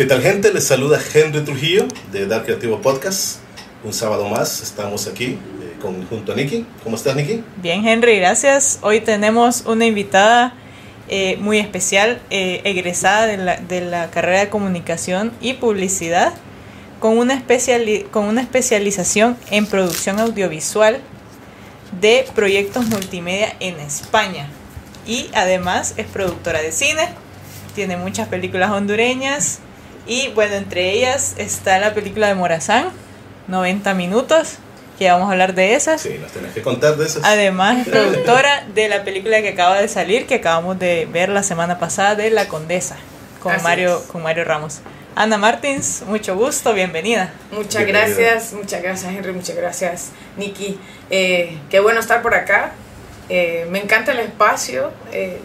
¿Qué tal gente? Les saluda Henry Trujillo de Dark Creativo Podcast. Un sábado más estamos aquí eh, con, junto a Nikki. ¿Cómo estás Nikki? Bien Henry, gracias. Hoy tenemos una invitada eh, muy especial, eh, egresada de la, de la, carrera de comunicación y publicidad, con una, especiali con una especialización en producción audiovisual de proyectos multimedia en España. Y además es productora de cine, tiene muchas películas hondureñas y bueno, entre ellas está la película de Morazán, 90 minutos, que vamos a hablar de esas. Sí, nos tenés que contar de esas. Además, es productora de la película que acaba de salir, que acabamos de ver la semana pasada, de La Condesa, con, Mario, con Mario Ramos. Ana Martins, mucho gusto, bienvenida. Muchas gracias, muchas gracias Henry, muchas gracias Nikki. Eh, qué bueno estar por acá. Eh, me encanta el espacio, eh,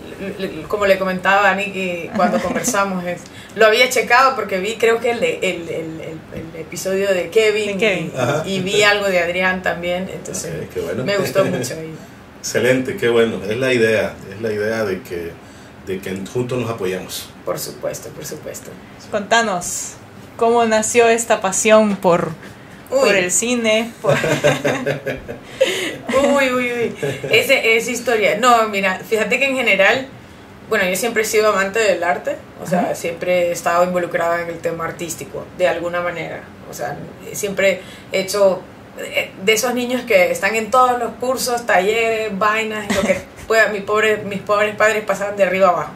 como le comentaba a Nicky cuando conversamos, es, lo había checado porque vi creo que el, el, el, el episodio de Kevin, Y, vi algo de Adrián también, entonces me gustó mucho. Excelente, qué bueno, es la idea, es la idea de que, de que juntos nos apoyamos. Por supuesto, por supuesto. Contanos, ¿cómo nació esta pasión por por el cine. uy, uy, uy. Ese, esa historia. No, mira, fíjate que en general, bueno, yo siempre he sido amante del arte, o sea, siempre he estado involucrada en el tema artístico, de alguna manera. O sea, siempre he hecho eh, de esos niños que están en todos los cursos, talleres, vainas, lo que pueda, mi pobre, mis pobres padres pasaban de arriba abajo.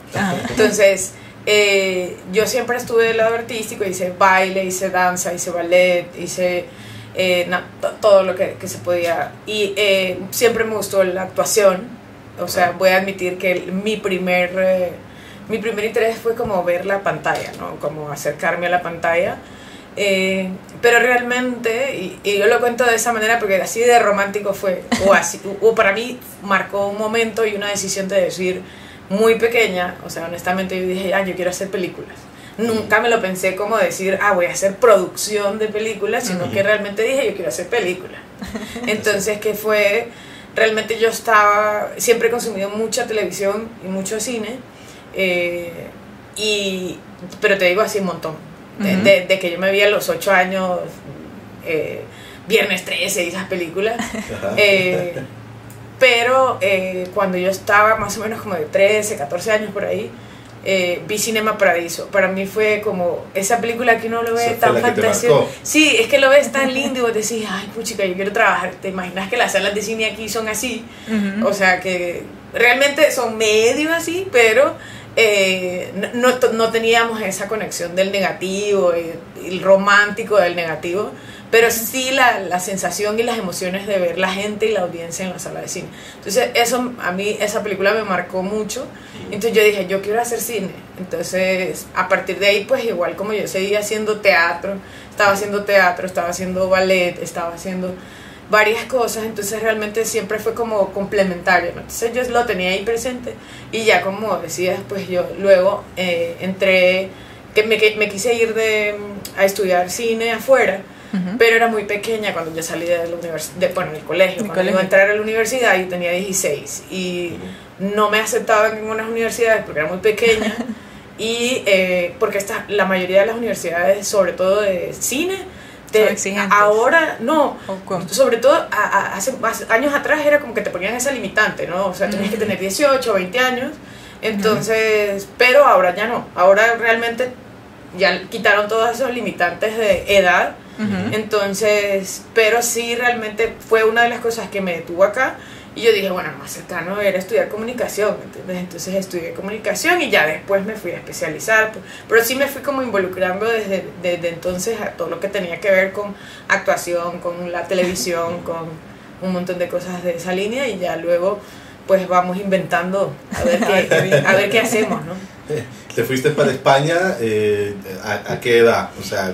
Entonces, eh, yo siempre estuve del lado artístico, hice baile, hice danza, hice ballet, hice eh, todo lo que, se podía. Y eh, siempre me gustó la actuación, o sea, voy a admitir que mi primer, mi primer interés fue como ver la pantalla, ¿no? Como acercarme a la pantalla. pero realmente, y, yo lo cuento de esa manera porque así de romántico fue, o así, o para mí marcó un momento y una decisión de decir, muy pequeña, o sea, honestamente yo dije, ah, yo quiero hacer películas. Nunca me lo pensé como decir, ah, voy a hacer producción de películas, sino que realmente dije, yo quiero hacer películas. Entonces, que fue, realmente yo estaba, siempre he consumido mucha televisión y mucho cine, eh, y, pero te digo así un montón. De, que yo me vi a los ocho años, eh, Viernes 13 y esas películas. Eh, pero eh, cuando yo estaba más o menos como de 13, 14 años por ahí, eh, vi Cinema Paradiso. Para mí fue como esa película que uno lo ve tan fantasioso. Sí, es que lo ves tan lindo y vos decís, ay, puchica, yo quiero trabajar. ¿Te imaginas que las salas de cine aquí son así? O sea, que realmente son medio así, pero eh, no, no, teníamos esa conexión del negativo, el romántico del negativo pero sí la, la, sensación y las emociones de ver la gente y la audiencia en la sala de cine. Entonces, eso a mí, esa película me marcó mucho. Entonces yo dije, yo quiero hacer cine. Entonces, a partir de ahí, pues igual como yo seguía haciendo teatro, estaba haciendo teatro, estaba haciendo ballet, estaba haciendo varias cosas, entonces realmente siempre fue como complementario, entonces yo lo tenía ahí presente y ya como decías, pues yo luego eh, entré, que me, me, quise ir de, a estudiar cine afuera, pero era muy pequeña cuando yo salí de la universidad, bueno, del colegio, cuando iba a entrar a la universidad y tenía 16 y no me aceptaban en ninguna universidades porque era muy pequeña. Y eh, porque esta, la mayoría de las universidades, sobre todo de cine, te, ahora no, sobre todo hace, años atrás era como que te ponían esa limitante, ¿no? O sea, tenías que tener 18 o 20 años, entonces, pero ahora ya no, ahora realmente ya quitaron todos esos limitantes de edad entonces, pero sí realmente fue una de las cosas que me detuvo acá. Y yo dije, bueno, más cercano era estudiar comunicación, Entonces estudié comunicación y ya después me fui a especializar. Pues, pero sí me fui como involucrando desde, desde entonces a todo lo que tenía que ver con actuación, con la televisión, con un montón de cosas de esa línea y ya luego pues vamos inventando a ver qué, a ver qué hacemos, ¿no? ¿Te fuiste para España eh, ¿a, ¿a, qué edad? O sea,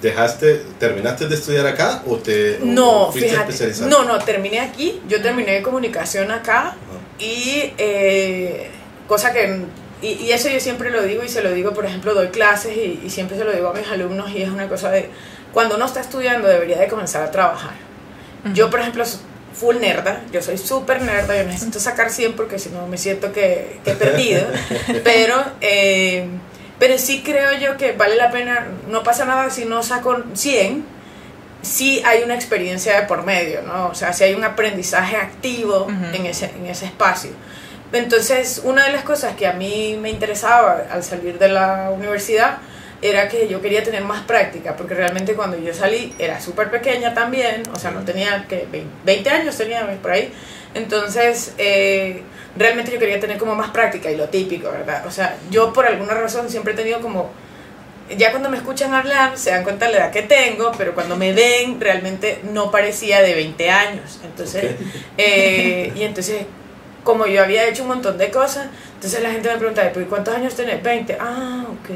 dejaste, terminaste de estudiar acá o te no, fuiste fíjate, No, no, terminé aquí. Yo terminé de comunicación acá y eh, cosa que y, eso yo siempre lo digo y se lo digo, por ejemplo, doy clases y, siempre se lo digo a mis alumnos y es una cosa de cuando uno está estudiando debería de comenzar a trabajar. Yo, por ejemplo, full nerda, yo soy súper nerda, yo necesito sacar 100 porque si no me siento que, que he perdido, pero eh, Pero sí creo yo que vale la pena, no pasa nada si no saco 100, sí hay una experiencia de por medio, ¿no? O sea, si hay un aprendizaje activo en, ese, en ese espacio. Entonces, una de las cosas que a mí me interesaba al salir de la universidad era que yo quería tener más práctica, porque realmente cuando yo salí era súper pequeña también, o sea, no tenía que 20 años tenía por ahí, entonces eh, realmente yo quería tener como más práctica y lo típico, ¿verdad? O sea, yo por alguna razón siempre he tenido como, ya cuando me escuchan hablar se dan cuenta de la edad que tengo, pero cuando me ven realmente no parecía de 20 años, entonces, eh, y entonces como yo había hecho un montón de cosas, entonces la gente me preguntaba, ¿cuántos años tenés? 20. Ah, ok.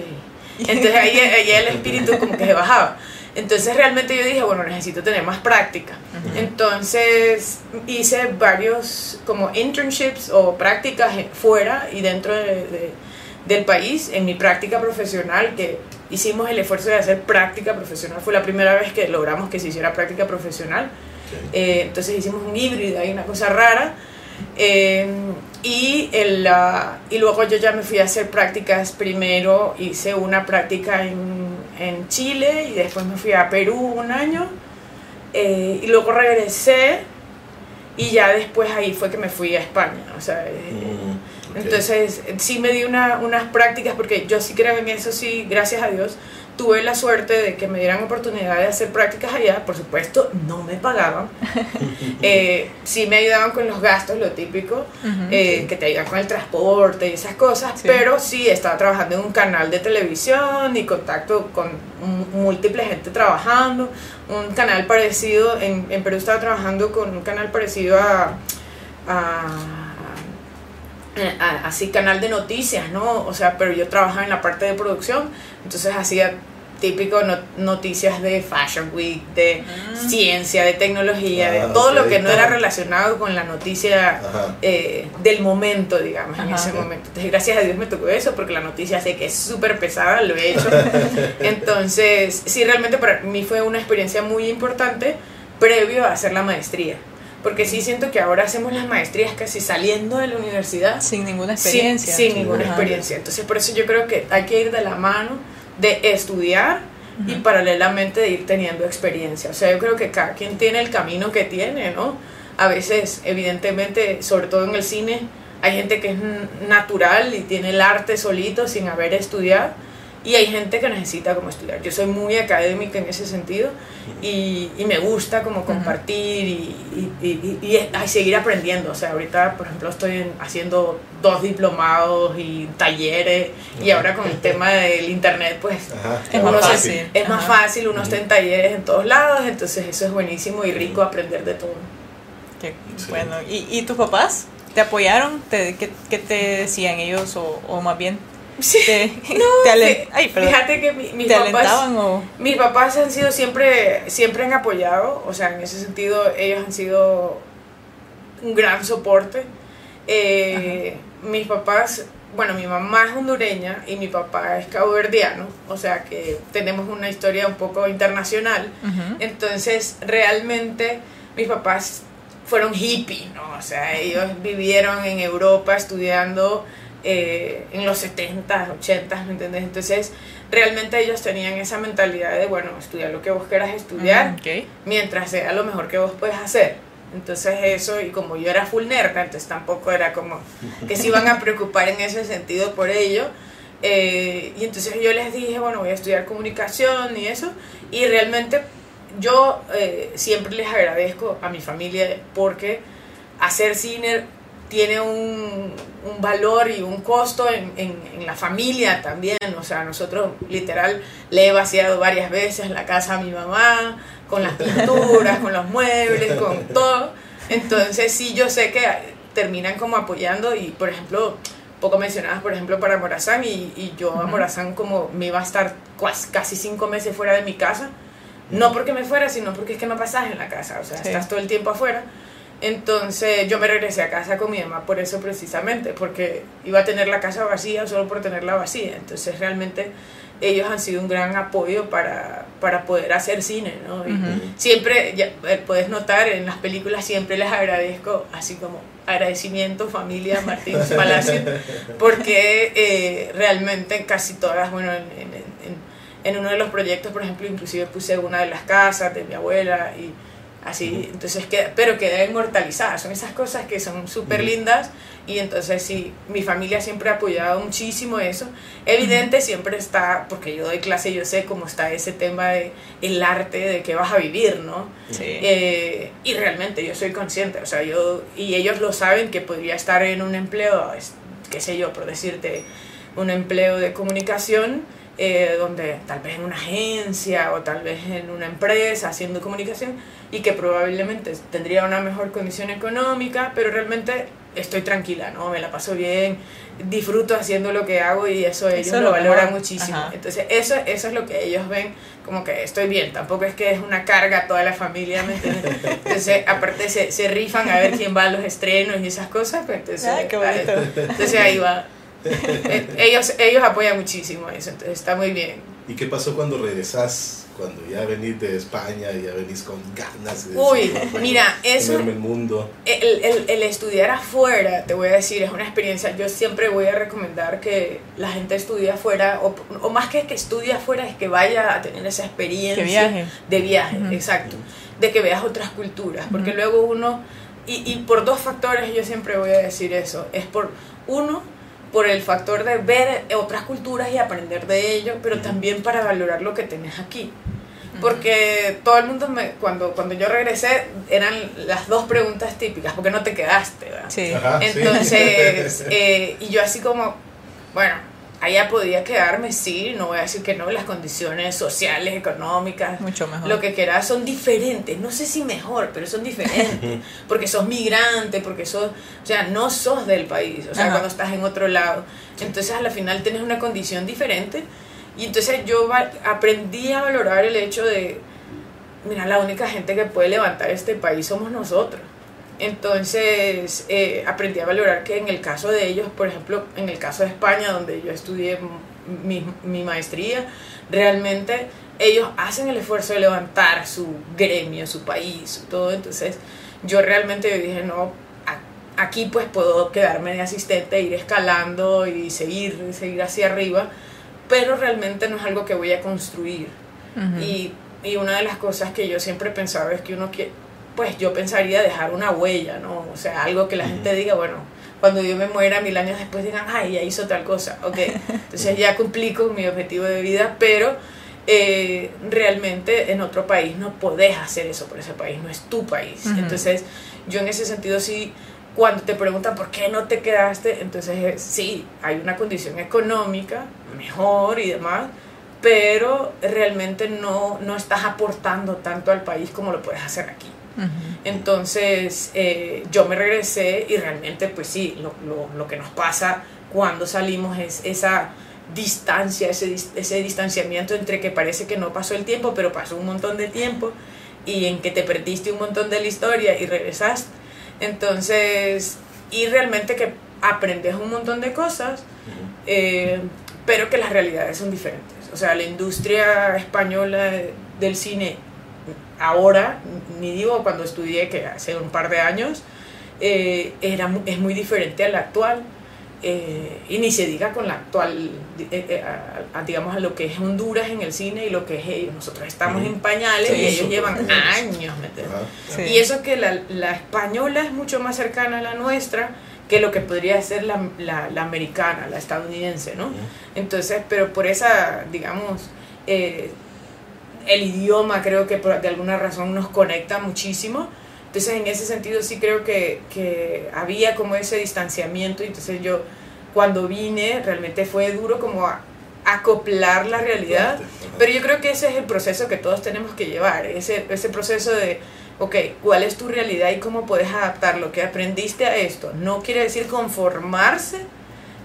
Entonces ahí, el espíritu como que se bajaba. Entonces realmente yo dije, bueno, necesito tener más práctica. Entonces hice varios como internships o prácticas fuera y dentro de, del país en mi práctica profesional, que hicimos el esfuerzo de hacer práctica profesional. Fue la primera vez que logramos que se hiciera práctica profesional. Eh, entonces hicimos un híbrido, hay una cosa rara. Eh, y, el, y luego yo ya me fui a hacer prácticas. Primero hice una práctica en, en Chile y después me fui a Perú un año. Eh, y luego regresé y ya después ahí fue que me fui a España. O sea, eh, mm, Entonces sí me di una, unas prácticas porque yo sí creo en eso, sí, gracias a Dios tuve la suerte de que me dieran oportunidad de hacer prácticas allá, por supuesto no me pagaban, eh, sí me ayudaban con los gastos, lo típico, eh, que te ayudan con el transporte y esas cosas, pero sí estaba trabajando en un canal de televisión y contacto con múltiple gente trabajando, un canal parecido, en, en Perú estaba trabajando con un canal parecido a, a así canal de noticias, ¿no? O sea, pero yo trabajaba en la parte de producción, entonces hacía típico noticias de Fashion Week, de ah. ciencia, de tecnología, de ah, todo lo que no era relacionado con la noticia eh, del momento, digamos, en ese momento. Entonces, gracias a Dios me tocó eso, porque la noticia sé que es súper pesada, lo he hecho. Entonces, sí, realmente para mí fue una experiencia muy importante previo a hacer la maestría porque sí siento que ahora hacemos las maestrías casi saliendo de la universidad. Sin ninguna experiencia. Sin, ninguna experiencia. Entonces por eso yo creo que hay que ir de la mano de estudiar y paralelamente de ir teniendo experiencia. O sea, yo creo que cada quien tiene el camino que tiene, ¿no? A veces, evidentemente, sobre todo en el cine, hay gente que es natural y tiene el arte solito sin haber estudiado y hay gente que necesita como estudiar. Yo soy muy académica en ese sentido y, y me gusta como compartir y, y, y, seguir aprendiendo. O sea, ahorita, por ejemplo, estoy haciendo dos diplomados y talleres y ahora con el tema del internet, pues es, más fácil. es más fácil, uno está en talleres en todos lados, entonces eso es buenísimo y rico aprender de todo. Qué bueno. ¿Y, ¿Y tus papás te apoyaron? ¿Te, qué, qué, te decían ellos o, o más bien? Sí. no, fíjate que mis, papás, mis papás han sido siempre, siempre han apoyado, o sea, en ese sentido ellos han sido un gran soporte. Eh, mis papás, bueno, mi mamá es hondureña y mi papá es caboverdiano, o sea que tenemos una historia un poco internacional. Entonces, realmente mis papás fueron hippies, ¿no? O sea, ellos vivieron en Europa estudiando eh, en los 70, 80, ¿me entiendes? Entonces, realmente ellos tenían esa mentalidad de, bueno, estudiar lo que vos quieras estudiar, mientras sea lo mejor que vos puedes hacer. Entonces eso, y como yo era full nerd, entonces tampoco era como que se iban a preocupar en ese sentido por ello. Eh, y entonces yo les dije, bueno, voy a estudiar comunicación y eso. Y realmente yo eh, siempre les agradezco a mi familia porque hacer cine tiene un, un, valor y un costo en, en, la familia también. O sea, nosotros literal le he vaciado varias veces la casa a mi mamá, con las pinturas, con los muebles, con todo. Entonces sí, yo sé que terminan como apoyando y, por ejemplo, poco mencionadas, por ejemplo, para Morazán y, y yo a Morazán como me iba a estar casi cinco meses fuera de mi casa. No porque me fuera, sino porque es que no pasas en la casa, o sea, estás todo el tiempo afuera. Entonces yo me regresé a casa con mi mamá por eso precisamente, porque iba a tener la casa vacía solo por tenerla vacía. Entonces realmente ellos han sido un gran apoyo para, para poder hacer cine, ¿no? Y Siempre, ya, eh, puedes notar, en las películas siempre les agradezco, así como agradecimiento, familia Martínez Palacio, porque eh, realmente casi todas, bueno, en, en, en, uno de los proyectos, por ejemplo, inclusive puse una de las casas de mi abuela y así, entonces queda, pero queda inmortalizada, son esas cosas que son súper lindas y entonces sí, mi familia siempre ha apoyado muchísimo eso. Evidente siempre está, porque yo doy clase yo sé cómo está ese tema de el arte, de que vas a vivir, ¿no? Sí. Eh, y realmente yo soy consciente, o sea, yo, y ellos lo saben que podría estar en un empleo, qué sé yo, por decirte, un empleo de comunicación, eh, donde tal vez en una agencia o tal vez en una empresa haciendo comunicación y que probablemente tendría una mejor condición económica, pero realmente estoy tranquila, ¿no? Me la paso bien, disfruto haciendo lo que hago y eso ellos lo, valoran muchísimo. Entonces, eso, eso es lo que ellos ven como que estoy bien, tampoco es que es una carga toda la familia, ¿me entiendes? Entonces, aparte se, se rifan a ver quién va a los estrenos y esas cosas, pues entonces, Ay, qué bonito. entonces ahí va. Ellos, ellos apoyan muchísimo eso, entonces está muy bien. ¿Y qué pasó cuando regresas cuando ya venís de España y ya venís con ganas de Uy, mira, eso. El, mundo. El, el, el, estudiar afuera, te voy a decir, es una experiencia. Yo siempre voy a recomendar que la gente estudie afuera, o, o más que que estudie afuera, es que vaya a tener esa experiencia viaje. de viaje, exacto. De que veas otras culturas, porque luego uno. Y, y por dos factores yo siempre voy a decir eso. Es por, uno, por el factor de ver otras culturas y aprender de ello, pero también para valorar lo que tenés aquí. Porque todo el mundo, me, cuando, cuando yo regresé, eran las dos preguntas típicas, ¿por qué no te quedaste? Sí. Ajá, sí. Entonces, eh, y yo así como, bueno, allá podía quedarme, sí, no voy a decir que no, las condiciones sociales, económicas, Mucho mejor. lo que quieras, son diferentes, no sé si mejor, pero son diferentes, porque sos migrante, porque sos, o sea, no sos del país, o sea, Ajá. cuando estás en otro lado, entonces a la final tienes una condición diferente, y entonces yo aprendí a valorar el hecho de, mira, la única gente que puede levantar este país somos nosotros. Entonces eh, aprendí a valorar que en el caso de ellos, por ejemplo, en el caso de España, donde yo estudié mi, mi maestría, realmente ellos hacen el esfuerzo de levantar su gremio, su país, su todo. Entonces yo realmente dije, no, aquí pues puedo quedarme de asistente, ir escalando y seguir, seguir hacia arriba, pero realmente no es algo que voy a construir. Y, y una de las cosas que yo siempre pensaba es que uno quiere, pues yo pensaría dejar una huella, ¿no? O sea, algo que la gente diga, bueno, cuando yo me muera mil años después digan, ay, ya hizo tal cosa, ok, entonces ya cumplí con mi objetivo de vida, pero eh, realmente en otro país no podés hacer eso por ese país, no es tu país. Entonces yo en ese sentido sí, cuando te preguntan por qué no te quedaste, entonces eh, sí, hay una condición económica mejor y demás, pero realmente no, no estás aportando tanto al país como lo puedes hacer aquí. Entonces eh, yo me regresé y realmente pues sí, lo, lo, lo que nos pasa cuando salimos es esa distancia, ese, ese distanciamiento entre que parece que no pasó el tiempo, pero pasó un montón de tiempo y en que te perdiste un montón de la historia y regresaste. Entonces, y realmente que aprendes un montón de cosas, eh, pero que las realidades son diferentes. O sea, la industria española del cine ahora, ni digo cuando estudié, que hace un par de años, eh, era, es muy diferente a la actual. eh, y ni se diga con la actual, eh, a- a- digamos, a lo que es Honduras en el cine y lo que es ellos. Nosotros estamos Ujú. en pañales Sí, y ellos llevan años. Sí. Y eso que la, la española es mucho más cercana a la nuestra que lo que podría ser la, la, la americana, la estadounidense, ¿no? Entonces, pero por esa, digamos, eh, el idioma creo que por, de alguna razón nos conecta muchísimo. Entonces, en ese sentido sí creo que, que había como ese distanciamiento. Y entonces yo, cuando vine, realmente fue duro como a- acoplar la realidad. Pero yo creo que ese es el proceso que todos tenemos que llevar, ese, ese proceso de, ok, ¿cuál es tu realidad y cómo puedes adaptar lo que aprendiste a esto? No quiere decir conformarse,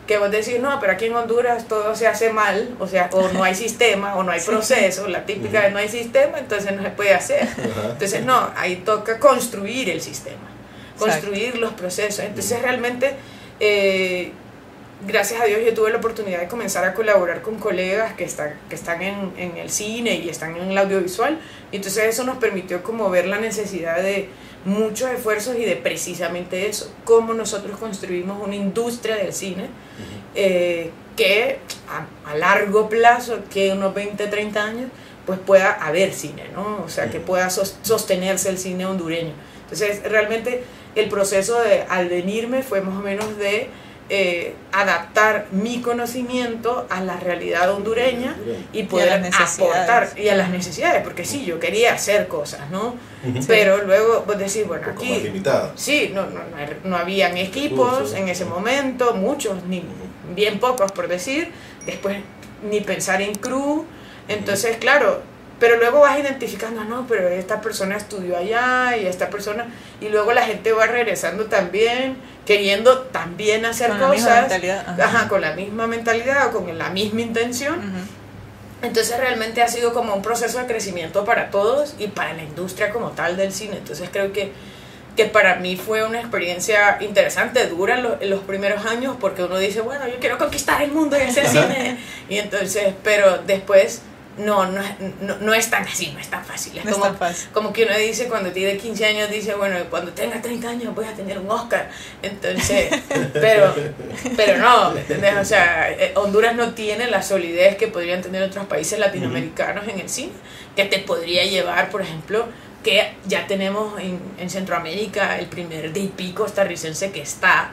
que vos decís, no, pero aquí en Honduras todo se hace mal, o sea, o no hay sistema, o no hay proceso, la típica de no hay sistema, entonces no se puede hacer. Entonces, no, ahí toca construir el sistema, construir los procesos. Entonces, realmente, eh, gracias a Dios yo tuve la oportunidad de comenzar a colaborar con colegas que, están que están en, en el cine y están en el audiovisual. Y entonces eso nos permitió como ver la necesidad de muchos esfuerzos y de precisamente eso, cómo nosotros construimos una industria del cine eh, que a, a, largo plazo, que unos 20, 30 años, pues pueda haber cine, ¿no? O sea, que pueda sostenerse el cine hondureño. Entonces, realmente el proceso de al venirme fue más o menos de eh, adaptar mi conocimiento a la realidad hondureña y poder aportar y a las necesidades, porque sí, yo quería hacer cosas, ¿no? Pero luego vos decís, bueno, aquí... Sí, no, no, no, habían equipos en ese momento, muchos, ni bien pocos por decir, después ni pensar en crew, entonces claro, pero luego vas identificando, no, pero esta persona estudió allá y esta persona, y luego la gente va regresando también, queriendo también hacer con cosas, mentalidad. Ajá, con la misma mentalidad o con la misma intención. Entonces realmente ha sido como un proceso de crecimiento para todos y para la industria como tal del cine. Entonces creo que, que para mí fue una experiencia interesante, dura en, en los primeros años porque uno dice, bueno, yo quiero conquistar el mundo y hacer cine. y entonces, pero después no, no, no, no, es tan así, no es tan fácil. Es, no como, es tan fácil. como que uno dice cuando tiene 15 años, dice, bueno, cuando tenga 30 años voy a tener un Oscar. Entonces, pero, pero no, ¿me entiendes? O sea, eh, Honduras no tiene la solidez que podrían tener otros países latinoamericanos en el cine, que te podría llevar, por ejemplo, que ya tenemos en, en Centroamérica el primer de pico costarricense que está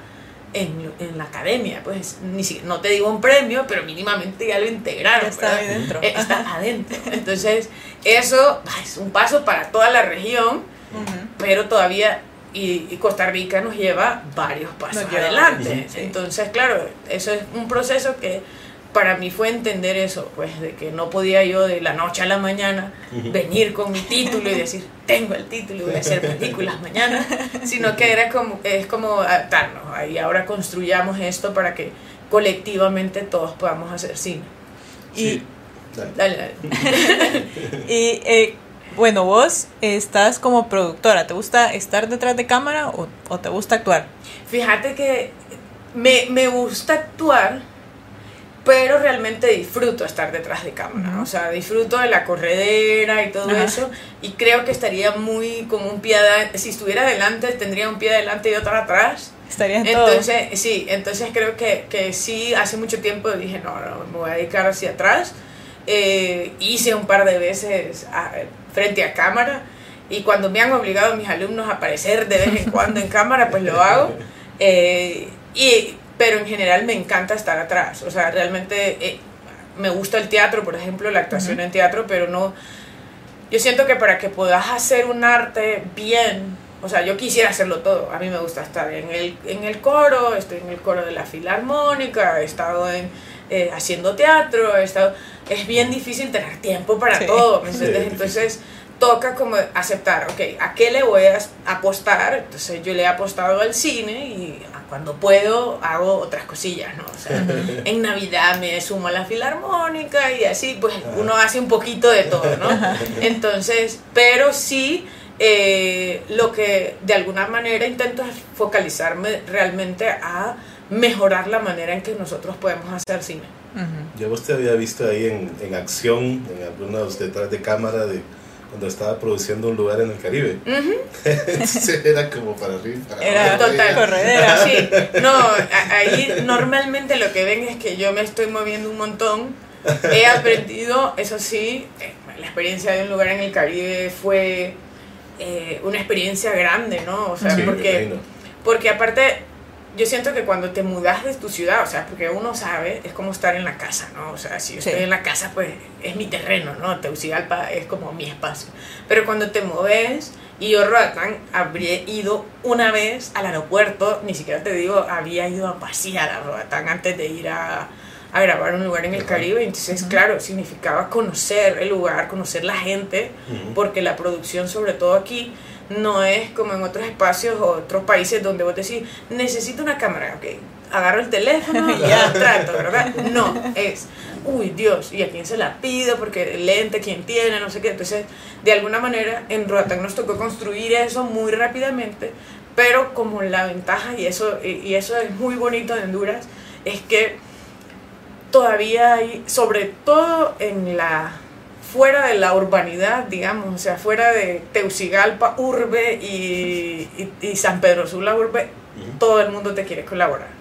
en, en, la academia, pues ni si, no te digo un premio, pero mínimamente ya lo integraron. Está ahí dentro. Eh, Está adentro. Entonces, eso es un paso para toda la región, uh -huh. pero todavía, y, y, Costa Rica nos lleva varios pasos Nos lleva adelante. sí. Entonces, claro, eso es un proceso que para mí fue entender eso, pues de que no podía yo de la noche a la mañana venir con mi título y decir, tengo el título y voy a hacer películas mañana, sino que era como, es como adaptarnos, y ahora construyamos esto para que colectivamente todos podamos hacer cine. Y, sí. dale, dale. y eh, bueno, vos estás como productora, ¿te gusta estar detrás de cámara o, o te gusta actuar? Fíjate que me, me gusta actuar, pero realmente disfruto estar detrás de cámara, o sea, disfruto de la corredera y todo Ajá. eso, y creo que estaría muy como un pie adelante, si estuviera adelante tendría un pie adelante y otro atrás, Estaría en entonces, sí, entonces creo que, que sí, hace mucho tiempo dije, no, no, me voy a dedicar hacia atrás, eh, hice un par de veces a, frente a cámara, y cuando me han obligado mis alumnos a aparecer de vez en cuando en cámara, pues lo hago, eh, y pero en general me encanta estar atrás. O sea, realmente eh, me gusta el teatro, por ejemplo, la actuación uh -huh. en teatro, pero no... Yo siento que para que puedas hacer un arte bien, o sea, yo quisiera hacerlo todo. A mí me gusta estar en el, en el coro, estoy en el coro de la filarmónica, he estado en, eh, haciendo teatro, he estado... Es bien difícil tener tiempo para sí. todo, ¿me entiendes? Sí, Entonces toca como aceptar, ok, ¿a qué le voy a apostar? Entonces yo le he apostado al cine y cuando puedo hago otras cosillas, ¿no? O sea, en Navidad me sumo a la filarmónica y así, pues uno hace un poquito de todo, ¿no? Entonces, pero sí, eh, lo que de alguna manera intento es focalizarme realmente a mejorar la manera en que nosotros podemos hacer cine. Uh -huh. Yo vos te había visto ahí en, en acción, en algunos detrás de cámara de cuando estaba produciendo un lugar en el Caribe. Uh -huh. era como para arriba. Para era total corredera. Sí. No, ahí normalmente lo que ven es que yo me estoy moviendo un montón. He aprendido, eso sí, eh, la experiencia de un lugar en el Caribe fue eh, una experiencia grande, ¿no? O sea, sí, porque, porque aparte yo siento que cuando te mudas de tu ciudad, o sea, porque uno sabe, es como estar en la casa, ¿no? O sea, si yo estoy en la casa, pues es mi terreno, ¿no? Tegucigalpa es como mi espacio. Pero cuando te mueves, y yo, Roatán, habría ido una vez al aeropuerto, ni siquiera te digo, había ido a pasear a Roatán antes de ir a, a grabar un lugar en el Caribe. Entonces, uh -huh. claro, significaba conocer el lugar, conocer la gente, uh -huh. porque la producción, sobre todo aquí, no es como en otros espacios o otros países donde vos decís, necesito una cámara, ok, agarro el teléfono y ya trato, ¿verdad? No, es, uy, Dios, ¿y a quién se la pido? Porque el lente, ¿quién tiene? No sé qué. Entonces, de alguna manera, en Roatán nos tocó construir eso muy rápidamente, pero como la ventaja, y eso, y eso es muy bonito de Honduras, es que todavía hay, sobre todo en la fuera de la urbanidad, digamos, o sea, fuera de Teucigalpa, urbe y, y, San Pedro Sula, urbe, todo el mundo te quiere colaborar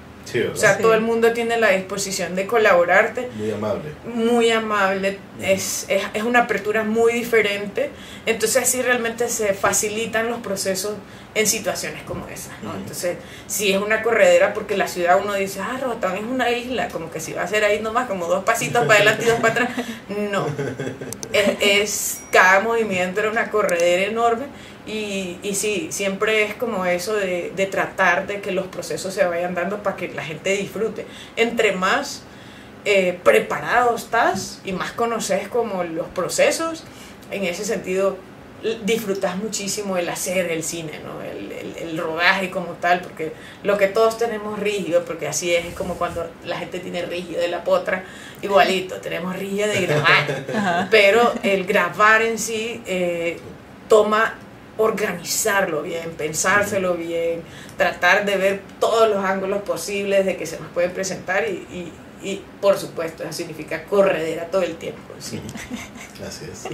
o sea, todo el mundo tiene la disposición de colaborarte. Muy amable. Muy amable. es, es, es, una apertura muy diferente. Entonces así realmente se facilitan los procesos en situaciones como esas. ¿no? Entonces, si es una corredera, porque la ciudad uno dice, ah, Roatán es una isla, como que si va a ser ahí nomás, como dos pasitos para adelante y dos para atrás. No. Es, es cada movimiento era una corredera enorme y, y sí, siempre es como eso de, de, tratar de que los procesos se vayan dando para que la gente disfrute. Entre más eh, preparado estás y más conoces como los procesos, en ese sentido disfrutas muchísimo el hacer el cine, ¿no? el, el, el, rodaje como tal, porque lo que todos tenemos rígido, porque así es, es como cuando la gente tiene rígido de la potra, igualito, tenemos rígido de grabar, pero el grabar en sí eh, toma organizarlo bien, pensárselo bien, tratar de ver todos los ángulos posibles de que se nos pueden presentar y, y, por supuesto eso significa corredera todo el tiempo. ¿sí? Gracias.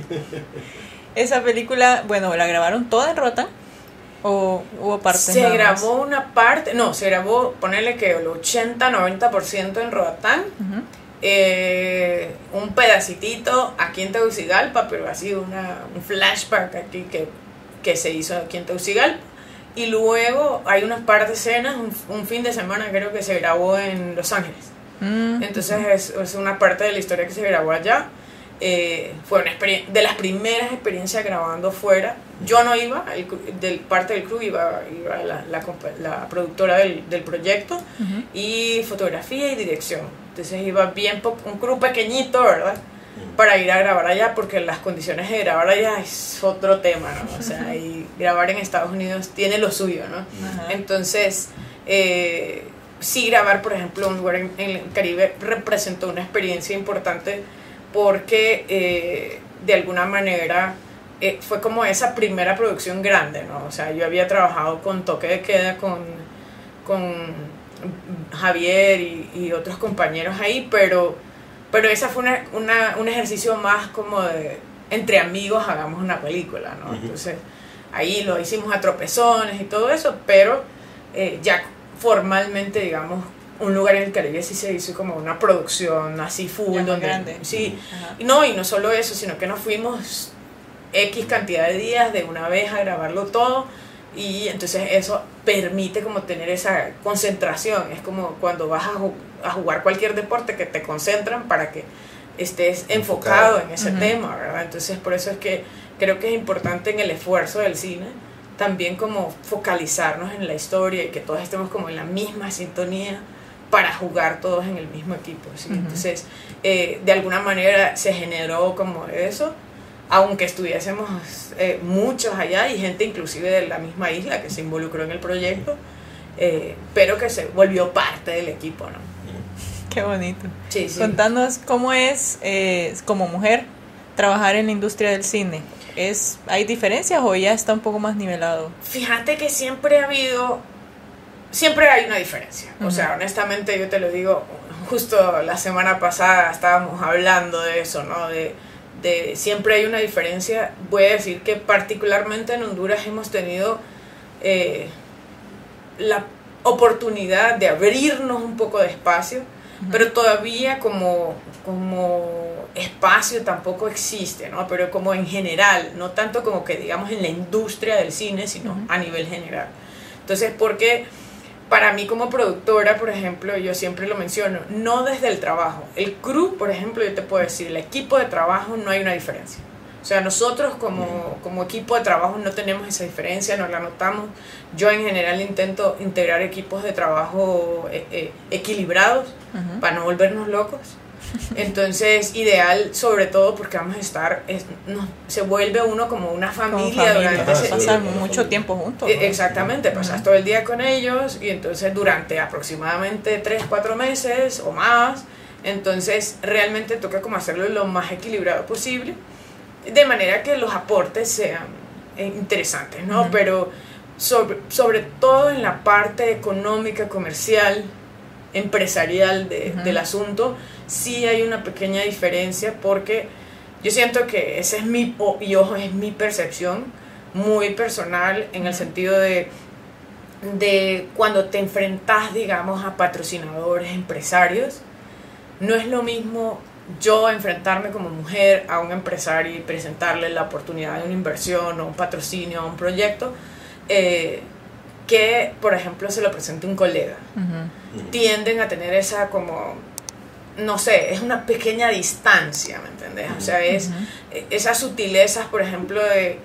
Esa película, bueno, ¿la grabaron toda en Rota? ¿O hubo partes? Se grabó una parte, no, se grabó, ponerle que el 80-90% en Roatán. Eh, un pedacitito aquí en Tegucigalpa, pero así una, un flashback aquí que que se hizo aquí en Teucigalpa. Y luego hay unas par de escenas, un, fin de semana creo que se grabó en Los Ángeles. Mm. Entonces es, es, una parte de la historia que se grabó allá. Eh, fue una de las primeras experiencias grabando fuera. Yo no iba, el, del parte del club iba, iba la, la, la, productora del, del proyecto y fotografía y dirección. Entonces iba bien, un crew pequeñito, ¿verdad? Para ir a grabar allá porque las condiciones de grabar allá es otro tema, ¿no? O sea, y grabar en Estados Unidos tiene lo suyo, ¿no? Entonces, eh, sí grabar, por ejemplo, un lugar en, el Caribe representó una experiencia importante porque eh, de alguna manera eh, fue como esa primera producción grande, ¿no? O sea, yo había trabajado con Toque de Queda, con, con Javier y, y otros compañeros ahí, pero pero esa fue una, una, un ejercicio más como de, entre amigos hagamos una película, ¿no? Entonces, ahí lo hicimos a tropezones y todo eso, pero eh, ya formalmente, digamos, un lugar en el Caribe sí se hizo como una producción así full, donde, grande. sí, y no, y no solo eso, sino que nos fuimos X cantidad de días de una vez a grabarlo todo y entonces eso permite como tener esa concentración, es como cuando vas a, jugar cualquier deporte que te concentran para que estés enfocado en ese tema, ¿verdad? Entonces por eso es que creo que es importante en el esfuerzo del cine también como focalizarnos en la historia y que todos estemos como en la misma sintonía para jugar todos en el mismo equipo. Entonces, eh, de alguna manera se generó como eso aunque estuviésemos eh, muchos allá y gente inclusive de la misma isla que se involucró en el proyecto, eh, pero que se volvió parte del equipo, ¿no? Qué bonito. Sí, Contanos cómo es eh, como mujer trabajar en la industria del cine. ¿Es, ¿Hay diferencias o ya está un poco más nivelado? Fíjate que siempre ha habido, siempre hay una diferencia. O sea, honestamente yo te lo digo, justo la semana pasada estábamos hablando de eso, ¿no? De, siempre hay una diferencia. Voy a decir que particularmente en Honduras hemos tenido eh, la oportunidad de abrirnos un poco de espacio, pero todavía como, como espacio tampoco existe, ¿no? Pero como en general, no tanto como que digamos en la industria del cine, sino a nivel general. Entonces, ¿por qué? Para mí como productora, por ejemplo, yo siempre lo menciono, no desde el trabajo. El crew, por ejemplo, yo te puedo decir, el equipo de trabajo no hay una diferencia. O sea, nosotros como, como equipo de trabajo no tenemos esa diferencia, no la notamos. Yo en general intento integrar equipos de trabajo eh, eh, equilibrados para no volvernos locos. Entonces, ideal sobre todo porque vamos a estar, no, se vuelve uno como una familia, durante ese, mucho tiempo juntos. E, exactamente, pasas todo el día con ellos y entonces durante aproximadamente 3, 4 meses o más, entonces realmente toca como hacerlo lo más equilibrado posible, de manera que los aportes sean eh, interesantes, ¿no? Pero sobre, sobre todo en la parte económica, comercial, empresarial de, del asunto, sí hay una pequeña diferencia porque yo siento que esa es mi, y ojo, es mi percepción muy personal en el sentido de, de cuando te enfrentas, digamos, a patrocinadores, empresarios, no es lo mismo yo enfrentarme como mujer a un empresario y presentarle la oportunidad de una inversión o un patrocinio o un proyecto, eh, que, por ejemplo, se lo presente un colega. Tienden a tener esa como, no sé, es una pequeña distancia, ¿me entiendes? O sea, es esas sutilezas, por ejemplo, de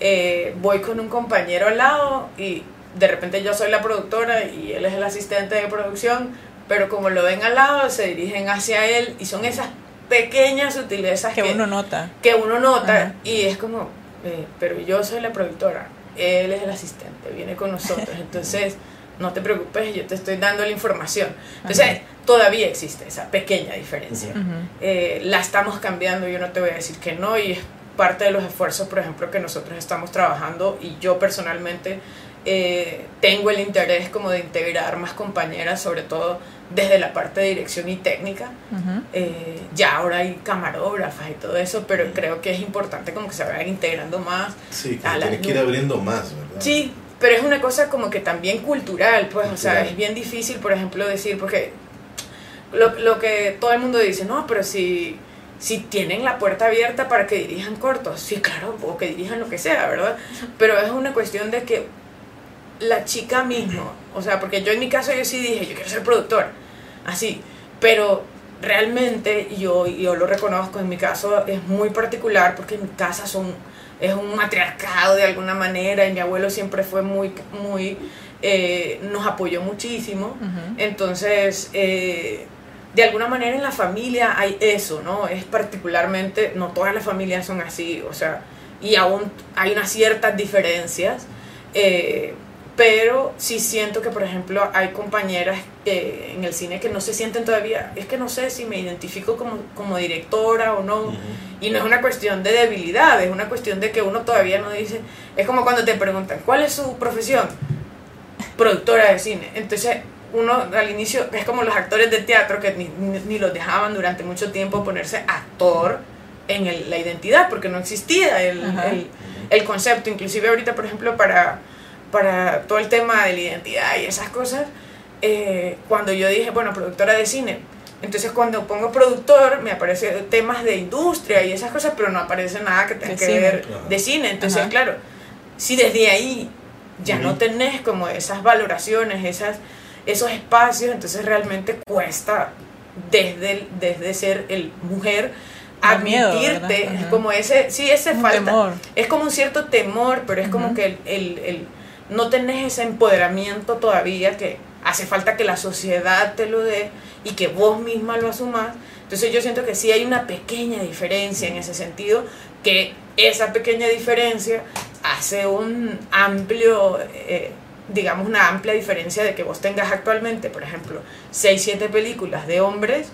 eh, voy con un compañero al lado y de repente yo soy la productora y él es el asistente de producción, pero como lo ven al lado, se dirigen hacia él y son esas pequeñas sutilezas que, uno nota. Que uno nota y es como, eh, pero yo soy la productora, él es el asistente, viene con nosotros, entonces no te preocupes, yo te estoy dando la información. Entonces, todavía existe esa pequeña diferencia. Eh, la estamos cambiando, yo no te voy a decir que no, y es parte de los esfuerzos, por ejemplo, que nosotros estamos trabajando y yo personalmente eh, tengo el interés como de integrar más compañeras, sobre todo desde la parte de dirección y técnica. Eh, ya ahora hay camarógrafas y todo eso, pero creo que es importante como que se vayan integrando más. Sí, que tiene que ir abriendo más, ¿verdad? Sí, pero es una cosa como que también cultural, pues, o sea, es bien difícil, por ejemplo, decir, porque lo, lo que todo el mundo dice, no, pero si si tienen la puerta abierta para que dirijan cortos, sí, claro, o que dirijan lo que sea, ¿verdad? Pero es una cuestión de que la chica mismo, o sea, porque yo en mi caso yo sí dije, yo quiero ser productor, así, pero realmente yo, yo lo reconozco, en mi caso es muy particular porque en mi casa son, es un matriarcado de alguna manera y mi abuelo siempre fue muy, muy, eh, nos apoyó muchísimo, entonces... Eh, de alguna manera en la familia hay eso, ¿no? Es particularmente, no todas las familias son así, o sea, y aún hay unas ciertas diferencias, eh, pero sí siento que, por ejemplo, hay compañeras en el cine que no se sienten todavía, es que no sé si me identifico como, como directora o no, y no es una cuestión de debilidad, es una cuestión de que uno todavía no dice, es como cuando te preguntan, ¿cuál es su profesión? Productora de cine. Entonces, uno al inicio es como los actores de teatro que ni, ni, los dejaban durante mucho tiempo ponerse actor en la identidad porque no existía el, el, el, concepto inclusive ahorita por ejemplo para, para todo el tema de la identidad y esas cosas eh, cuando yo dije bueno productora de cine entonces cuando pongo productor me aparecen temas de industria y esas cosas pero no aparece nada que tenga que ver de cine. Entonces claro si desde ahí ya no tenés como esas valoraciones esas esos espacios, entonces realmente cuesta desde, desde ser el mujer admitirte, es como ese, sí, ese falta, es como un cierto temor, pero es como que el, el, no tenés ese empoderamiento todavía que hace falta que la sociedad te lo dé y que vos misma lo asumas. Entonces yo siento que sí hay una pequeña diferencia en ese sentido, que esa pequeña diferencia hace un amplio... Eh, digamos, una amplia diferencia de que vos tengas actualmente, por ejemplo, 6, 7 películas de hombres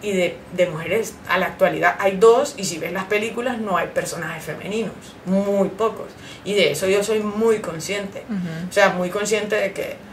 y de, de, mujeres a la actualidad hay dos y si ves las películas no hay personajes femeninos, muy pocos. Y de eso yo soy muy consciente. O sea, muy consciente de que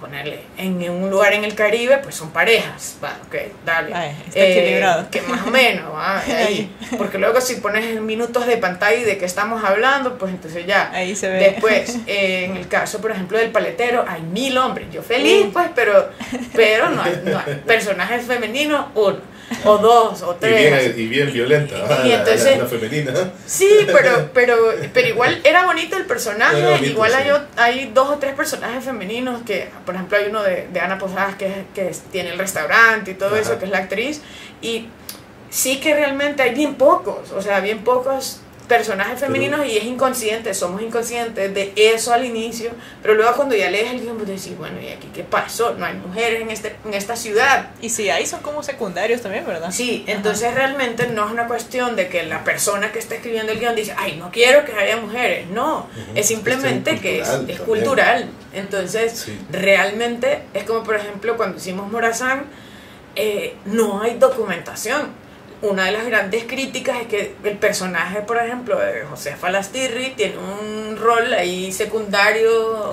ponerle en un lugar en el Caribe, pues son parejas, va, ok, dale. está equilibrado. Eh, que más o menos, ¿va? ahí. Porque luego si pones minutos de pantalla y de qué estamos hablando, pues entonces ya. Ahí se ve. Después, eh, en el caso, por ejemplo, del paletero, hay mil hombres. Yo feliz, pues, pero, pero no, hay, no hay personajes femeninos, uno o dos o tres. Y bien, violenta, y, entonces, la, femenina. Sí, pero, pero, pero igual era bonito el personaje, igual hay, hay dos o tres personajes femeninos que, por ejemplo, hay uno de, de Ana Posadas que, que tiene el restaurante y todo eso, que es la actriz, y sí que realmente hay bien pocos, o sea, bien pocos personajes femeninos y es inconsciente, somos inconscientes de eso al inicio, pero luego cuando ya lees el guion, pues decís, bueno, ¿y aquí qué pasó? No hay mujeres en, este, en esta ciudad. Y si hay, son como secundarios también, ¿verdad? Sí, entonces realmente no es una cuestión de que la persona que está escribiendo el guion dice, ay, no quiero que haya mujeres, no, es simplemente que es, cultural. Entonces, realmente es como, por ejemplo, cuando hicimos Morazán, eh, no hay documentación una de las grandes críticas es que el personaje, por ejemplo, de José Falastirri tiene un rol ahí secundario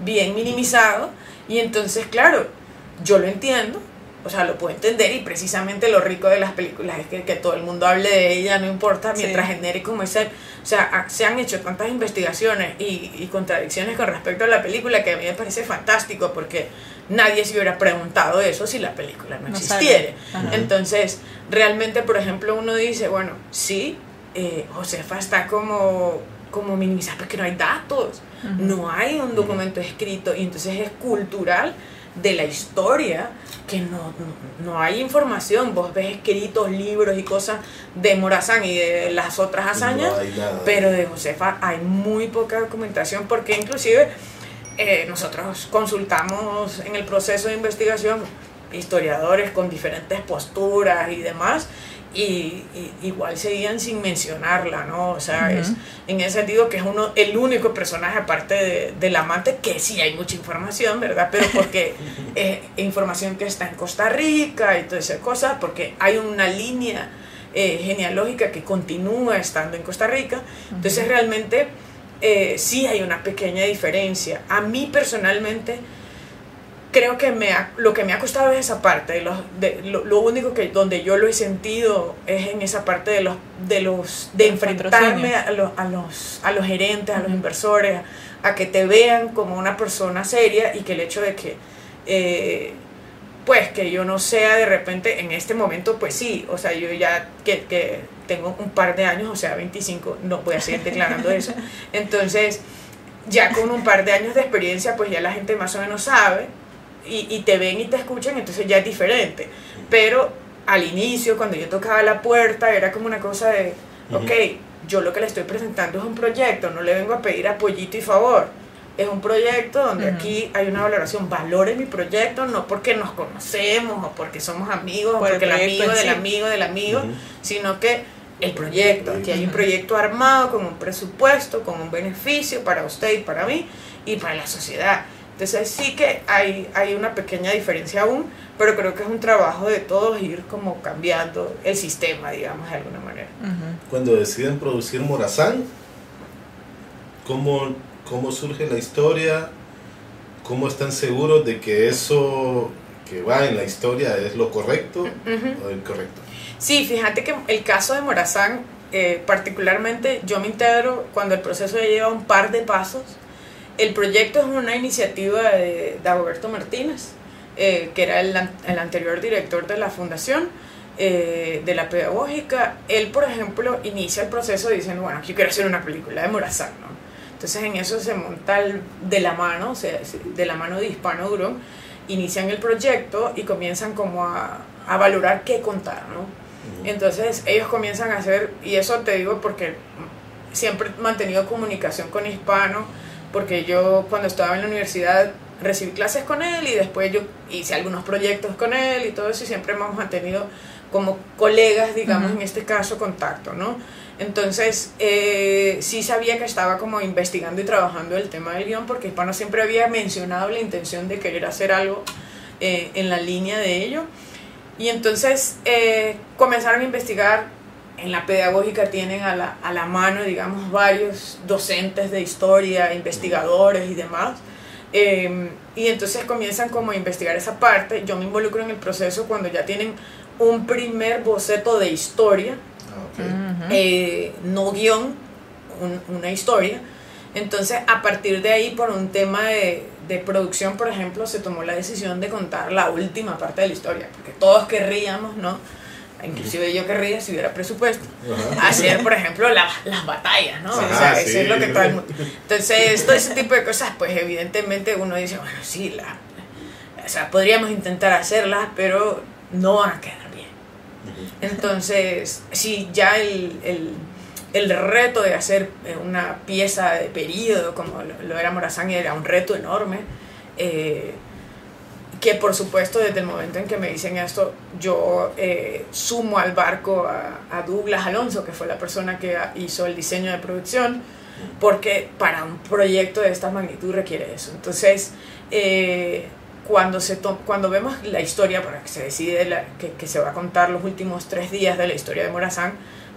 bien minimizado y entonces, claro, yo lo entiendo, o sea, lo puedo entender y precisamente lo rico de las películas es que, que todo el mundo hable de ella, no importa, mientras genere como ese... O sea, se han hecho tantas investigaciones y, y, contradicciones con respecto a la película que a mí me parece fantástico porque nadie se hubiera preguntado eso si la película no, existiera. Entonces, realmente, por ejemplo, uno dice, bueno, sí, eh, Josefa está como, como minimizada porque no hay datos, no hay un documento escrito y entonces es cultural de la historia que no, no, hay información. Vos ves escritos, libros y cosas de Morazán y de las otras hazañas, pero de Josefa hay muy poca documentación porque inclusive eh, nosotros consultamos en el proceso de investigación historiadores con diferentes posturas y demás y, igual seguían sin mencionarla, ¿no? O sea, es en ese sentido que es uno el único personaje aparte del amante que sí hay mucha información, ¿verdad? Pero porque es información que está en Costa Rica y todas esas cosas, porque hay una línea eh, genealógica que continúa estando en Costa Rica, entonces realmente eh, sí hay una pequeña diferencia. A mí personalmente creo que me lo que me ha costado es esa parte de los de, lo, único que donde yo lo he sentido es en esa parte de los de los de enfrentarme a, los a los a los gerentes a los inversores a que te vean como una persona seria y que el hecho de que eh, pues que yo no sea de repente en este momento pues sí o sea yo ya que, que tengo un par de años o sea 25 no voy a seguir declarando eso entonces ya con un par de años de experiencia pues ya la gente más o menos sabe y, y, te ven y te escuchan, entonces ya es diferente. Pero al inicio, cuando yo tocaba la puerta, era como una cosa de, ok, yo lo que le estoy presentando es un proyecto, no le vengo a pedir apoyito y favor. Es un proyecto donde aquí hay una valoración, valore mi proyecto, no porque nos conocemos o porque somos amigos o porque el, amigo del amigo del amigo, sino que el proyecto, aquí hay un proyecto armado con un presupuesto, con un beneficio para usted y para mí y para la sociedad. Entonces sí que hay, hay una pequeña diferencia aún, pero creo que es un trabajo de todos ir como cambiando el sistema, digamos, de alguna manera. Cuando deciden producir Morazán, ¿cómo, ¿cómo surge la historia? ¿Cómo están seguros de que eso que va en la historia es lo correcto o incorrecto? Sí, fíjate que el caso de Morazán, eh, particularmente yo me integro cuando el proceso ya lleva un par de pasos el proyecto es una iniciativa de Dagoberto Martínez, eh, que era el, anterior director de la fundación, eh, de la pedagógica. Él, por ejemplo, inicia el proceso diciendo, bueno, yo quiero hacer una película de Morazán, ¿no? Entonces en eso se monta de la mano, o sea, de la mano de Hispano Durón, inician el proyecto y comienzan como a, a valorar qué contar, ¿no? Entonces ellos comienzan a hacer, y eso te digo porque siempre he mantenido comunicación con Hispano, porque yo cuando estaba en la universidad recibí clases con él y después yo hice algunos proyectos con él y todo eso y siempre hemos mantenido como colegas, digamos, en este caso, contacto, ¿no? Entonces, eh, sí sabía que estaba como investigando y trabajando el tema del guion porque Hispano siempre había mencionado la intención de querer hacer algo eh, en la línea de ello. Y entonces eh, comenzaron a investigar en la pedagógica tienen a la, a la mano, digamos, varios docentes de historia, investigadores y demás. Em, y entonces comienzan como a investigar esa parte. Yo me involucro en el proceso cuando ya tienen un primer boceto de historia, eh, no guion, una historia. Entonces, a partir de ahí, por un tema de, de, producción, por ejemplo, se tomó la decisión de contar la última parte de la historia, porque todos querríamos, ¿no? inclusive yo querría, si hubiera presupuesto, hacer, por ejemplo, las batallas, ¿no? o sea, eso es lo que todo el mundo... Entonces, todo ese tipo de cosas, pues evidentemente uno dice, bueno, sí, la, o sea, podríamos intentar hacerlas, pero no van a quedar. Entonces, sí, ya el, el, el reto de hacer una pieza de periodo, como lo, era Morazán, era un reto enorme. Eh, que por supuesto desde el momento en que me dicen esto, yo eh, sumo al barco a, Douglas Alonso, que fue la persona que hizo el diseño de producción, porque para un proyecto de esta magnitud requiere eso. Entonces, eh, cuando, se cuando vemos la historia, para que se decide que, que, se va a contar los últimos tres días de la historia de Morazán,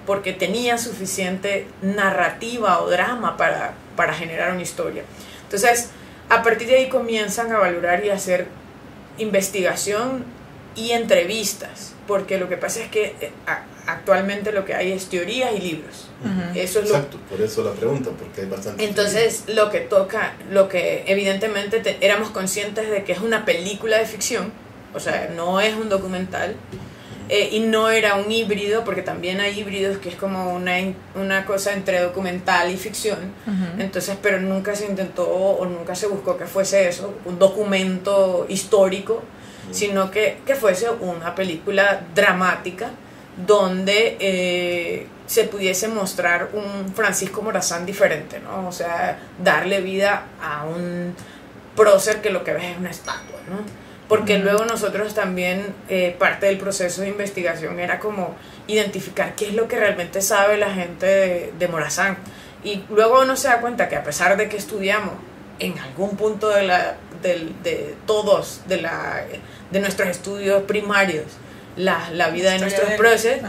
porque tenía suficiente narrativa o drama para, para generar una historia. Entonces, a partir de ahí comienzan a valorar y a hacer investigación y entrevistas, porque lo que pasa es que eh, actualmente lo que hay es teorías y libros. Eso es Exacto, por eso la pregunta, porque hay bastante. Entonces, lo que toca, lo que evidentemente éramos conscientes de que es una película de ficción, o sea, no es un documental, eh, y no era un híbrido, porque también hay híbridos que es como una, una cosa entre documental y ficción. Entonces, pero nunca se intentó o nunca se buscó que fuese eso, un documento histórico, sino que, que fuese una película dramática donde eh, se pudiese mostrar un Francisco Morazán diferente, ¿no? O sea, darle vida a un prócer que lo que ves es una estatua, ¿no? porque luego nosotros también, eh, parte del proceso de investigación era como identificar qué es lo que realmente sabe la gente de, Morazán. Y luego uno se da cuenta que a pesar de que estudiamos en algún punto de, la, de, todos, de, la, de nuestros estudios primarios, la, la vida de nuestros procesos,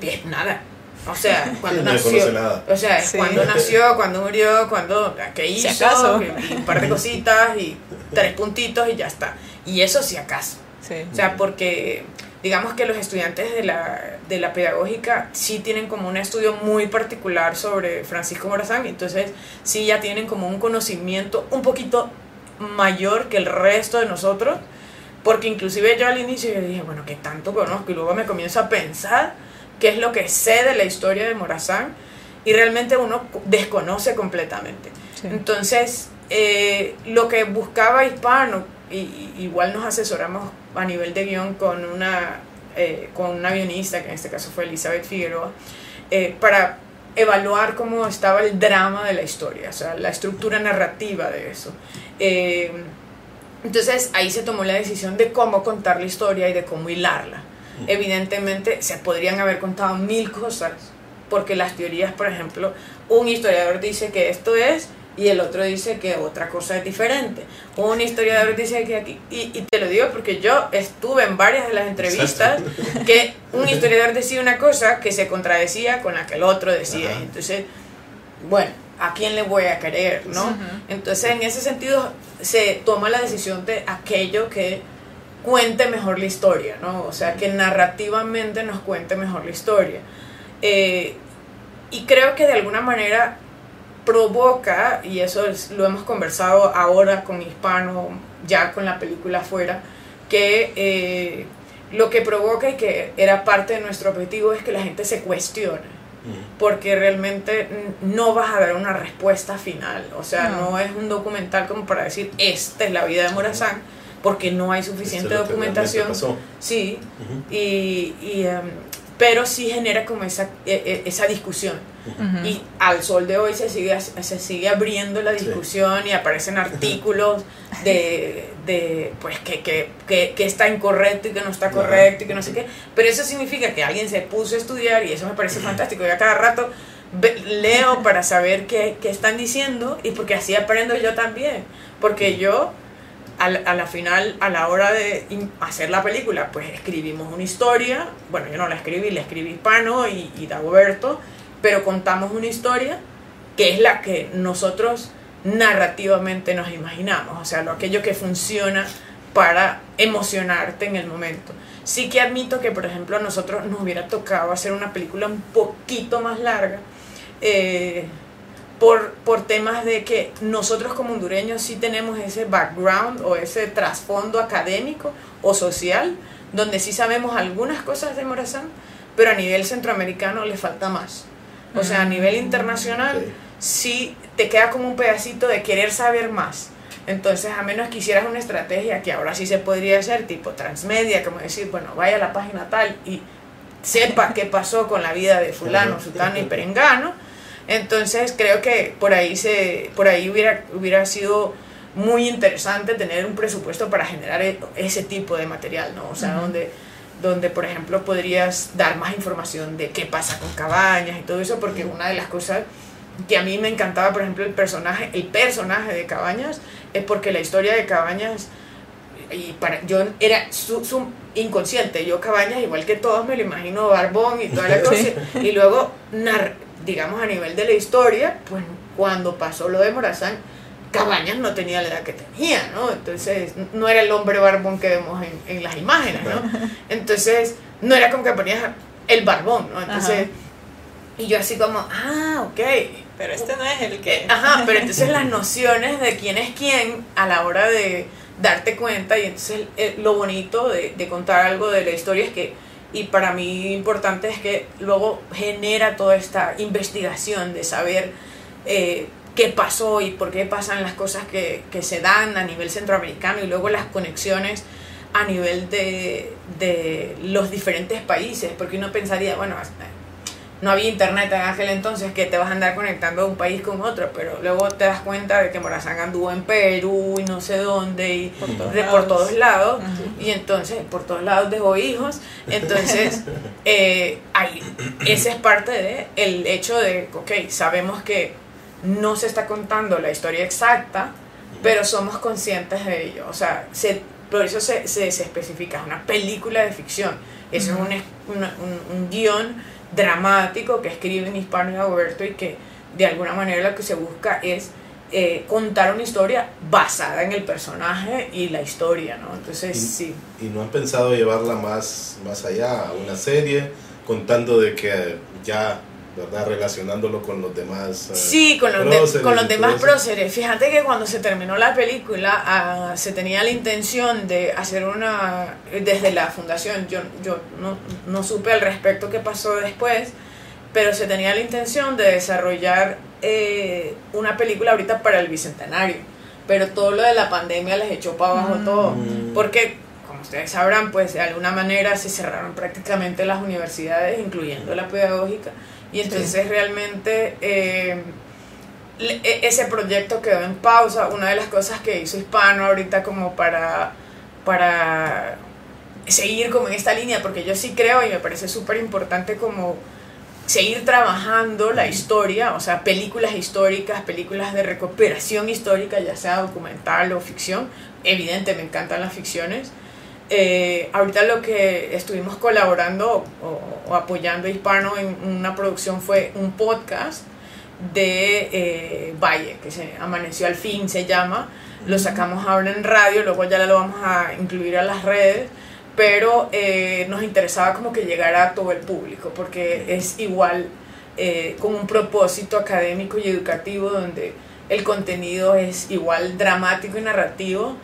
es nada. O sea, cuando nació, o sea, cuando nació, cuando murió, cuando qué hizo, un par de cositas y tres puntitos y ya está. Y eso si acaso. O sea, porque digamos que los estudiantes de la, de la pedagógica sí tienen como un estudio muy particular sobre Francisco Morazán, entonces sí ya tienen como un conocimiento un poquito mayor que el resto de nosotros, porque inclusive yo al inicio yo dije, bueno, ¿qué tanto conozco? Y luego me comienzo a pensar qué es lo que sé de la historia de Morazán y realmente uno desconoce completamente. Entonces, eh, lo que buscaba Hispano y, igual nos asesoramos a nivel de guion con una, eh, con una guionista, que en este caso fue Elizabeth Figueroa, eh, para evaluar cómo estaba el drama de la historia, o sea, la estructura narrativa de eso. Entonces ahí se tomó la decisión de cómo contar la historia y de cómo hilarla. Evidentemente se podrían haber contado mil cosas, porque las teorías, por ejemplo, un historiador dice que esto es y el otro dice que otra cosa es diferente. Un historiador dice que aquí, y, te lo digo porque yo estuve en varias de las entrevistas que un historiador decía una cosa que se contradecía con la que el otro decía. Entonces, bueno, ¿a quién le voy a querer? ¿no? Entonces, en ese sentido, se toma la decisión de aquello que cuente mejor la historia, ¿no? O sea, que narrativamente nos cuente mejor la historia. Eh, y creo que de alguna manera provoca, y eso lo hemos conversado ahora con Hispano, ya con la película afuera, que eh, lo que provoca y que era parte de nuestro objetivo es que la gente se cuestione. Porque realmente no vas a dar una respuesta final. O sea, no, es un documental como para decir, esta es la vida de Morazán, porque no hay suficiente documentación. Sí, y, y em, pero sí genera como esa, e, e, esa discusión. Y al sol de hoy se sigue, se sigue abriendo la discusión y aparecen artículos de, de pues, que, que, que, que, está incorrecto y que no está correcto y que no sé qué. Pero eso significa que alguien se puso a estudiar y eso me parece fantástico. Yo a cada rato leo para saber qué, qué están diciendo y porque así aprendo yo también. Porque yo a la, final, a la hora de hacer la película, pues escribimos una historia. Bueno, yo no la escribí, la escribí Hispano y, y Dagoberto pero contamos una historia que es la que nosotros narrativamente nos imaginamos, o sea, lo aquello que funciona para emocionarte en el momento. Sí que admito que, por ejemplo, a nosotros nos hubiera tocado hacer una película un poquito más larga, eh, por, por temas de que nosotros como hondureños sí tenemos ese background o ese trasfondo académico o social, donde sí sabemos algunas cosas de Morazán, pero a nivel centroamericano le falta más. O sea, a nivel internacional, sí te queda como un pedacito de querer saber más. Entonces, a menos que hicieras una estrategia que ahora sí se podría hacer, tipo transmedia, como decir, bueno, vaya a la página tal y sepa qué pasó con la vida de fulano, sutano y perengano. Entonces, creo que por ahí se por ahí hubiera hubiera sido muy interesante tener un presupuesto para generar e, ese tipo de material, ¿no? O sea, donde donde por ejemplo podrías dar más información de qué pasa con Cabañas y todo eso, porque una de las cosas que a mí me encantaba, por ejemplo, el personaje, el personaje de Cabañas, es porque la historia de Cabañas, y para, yo era su, inconsciente, yo Cabañas, igual que todos, me lo imagino barbón y toda la cosa, y luego, digamos, a nivel de la historia, pues cuando pasó lo de Morazán, Cabañas no tenía la edad que tenía, ¿no? Entonces, no era el hombre barbón que vemos en, en las imágenes, ¿no? Entonces, no era como que ponías el barbón, ¿no? Entonces, y yo así como, ah, ok. Pero este no es el que... Ajá, pero entonces las nociones de quién es quién a la hora de darte cuenta y entonces eh, lo bonito de, de contar algo de la historia es que y para mí importante es que luego genera toda esta investigación de saber eh, qué pasó y por qué pasan las cosas que, que, se dan a nivel centroamericano y luego las conexiones a nivel de, de los diferentes países, porque uno pensaría, bueno, no había internet en aquel entonces que te vas a andar conectando de un país con otro, pero luego te das cuenta de que Morazán anduvo en Perú y no sé dónde y por todos, de, lados. Por todos lados. Y entonces por todos lados dejó hijos, entonces eh, ahí, ese es parte de el hecho de, ok, sabemos que no se está contando la historia exacta, pero somos conscientes de ello, o sea, se, por eso se, se, se especifica, es una película de ficción, eso uh -huh. es un, un, un, un guion dramático que escribe en hispano y Alberto y que de alguna manera lo que se busca es eh, contar una historia basada en el personaje y la historia, ¿no? Entonces, y, sí. ¿Y no han pensado llevarla más, más allá, a una serie, contando de que ya ¿verdad? Relacionándolo con los demás. Uh, sí, con los, próceres, de, con los demás próceres. Fíjate que cuando se terminó la película, uh, se tenía la intención de hacer una. Desde la fundación, yo, yo no, no supe al respecto qué pasó después, pero se tenía la intención de desarrollar eh, una película ahorita para el bicentenario. Pero todo lo de la pandemia les echó para abajo mm. todo. Porque como ustedes sabrán, pues de alguna manera se cerraron prácticamente las universidades, incluyendo la pedagógica, y entonces sí. realmente eh, ese proyecto quedó en pausa. Una de las cosas que hizo Hispano ahorita como para, para seguir como en esta línea, porque yo sí creo y me parece súper importante como seguir trabajando la historia, o sea, películas históricas, películas de recuperación histórica, ya sea documental o ficción. Evidente, me encantan las ficciones. Eh, ahorita lo que estuvimos colaborando o, o, apoyando a Hispano en una producción fue un podcast de eh, Valle, que se Amaneció al fin, se llama. Lo sacamos ahora en radio, luego ya lo vamos a incluir a las redes, pero eh, nos interesaba como que llegara a todo el público, porque es igual con un propósito académico y educativo donde el contenido es igual dramático y narrativo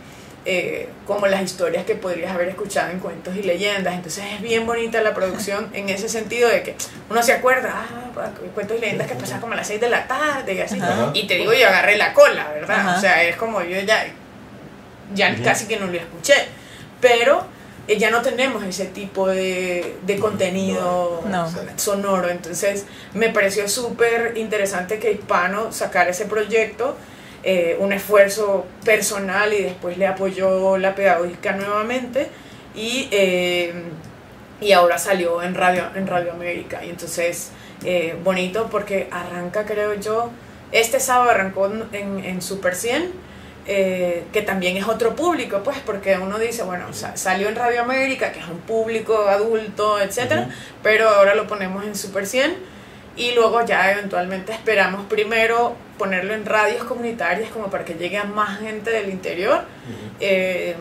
eh, como las historias que podrías haber escuchado en cuentos y leyendas. Entonces es bien bonita la producción en ese sentido de que uno se acuerda, ah, cuentos y leyendas que pasan como a las 6 de la tarde y así. Ajá. Y te digo, yo agarré la cola, ¿verdad? Ajá. O sea, es como yo ya, ya casi que no lo escuché. Pero eh, ya no tenemos ese tipo de, de contenido no. sonoro. Entonces me pareció súper interesante que Hispano sacara ese proyecto eh, un esfuerzo personal y después le apoyó la pedagógica nuevamente y, eh, y ahora salió en Radio, en Radio América. Y entonces, eh, bonito porque arranca, creo yo, este sábado arrancó en, en Super 100. Eh, que también es otro público, pues, porque uno dice, bueno, salió en Radio América, que es un público adulto, etcétera, uh -huh. pero ahora lo ponemos en Super 100 y luego ya eventualmente esperamos primero ponerlo en radios comunitarias como para que llegue a más gente del interior uh -huh. eh,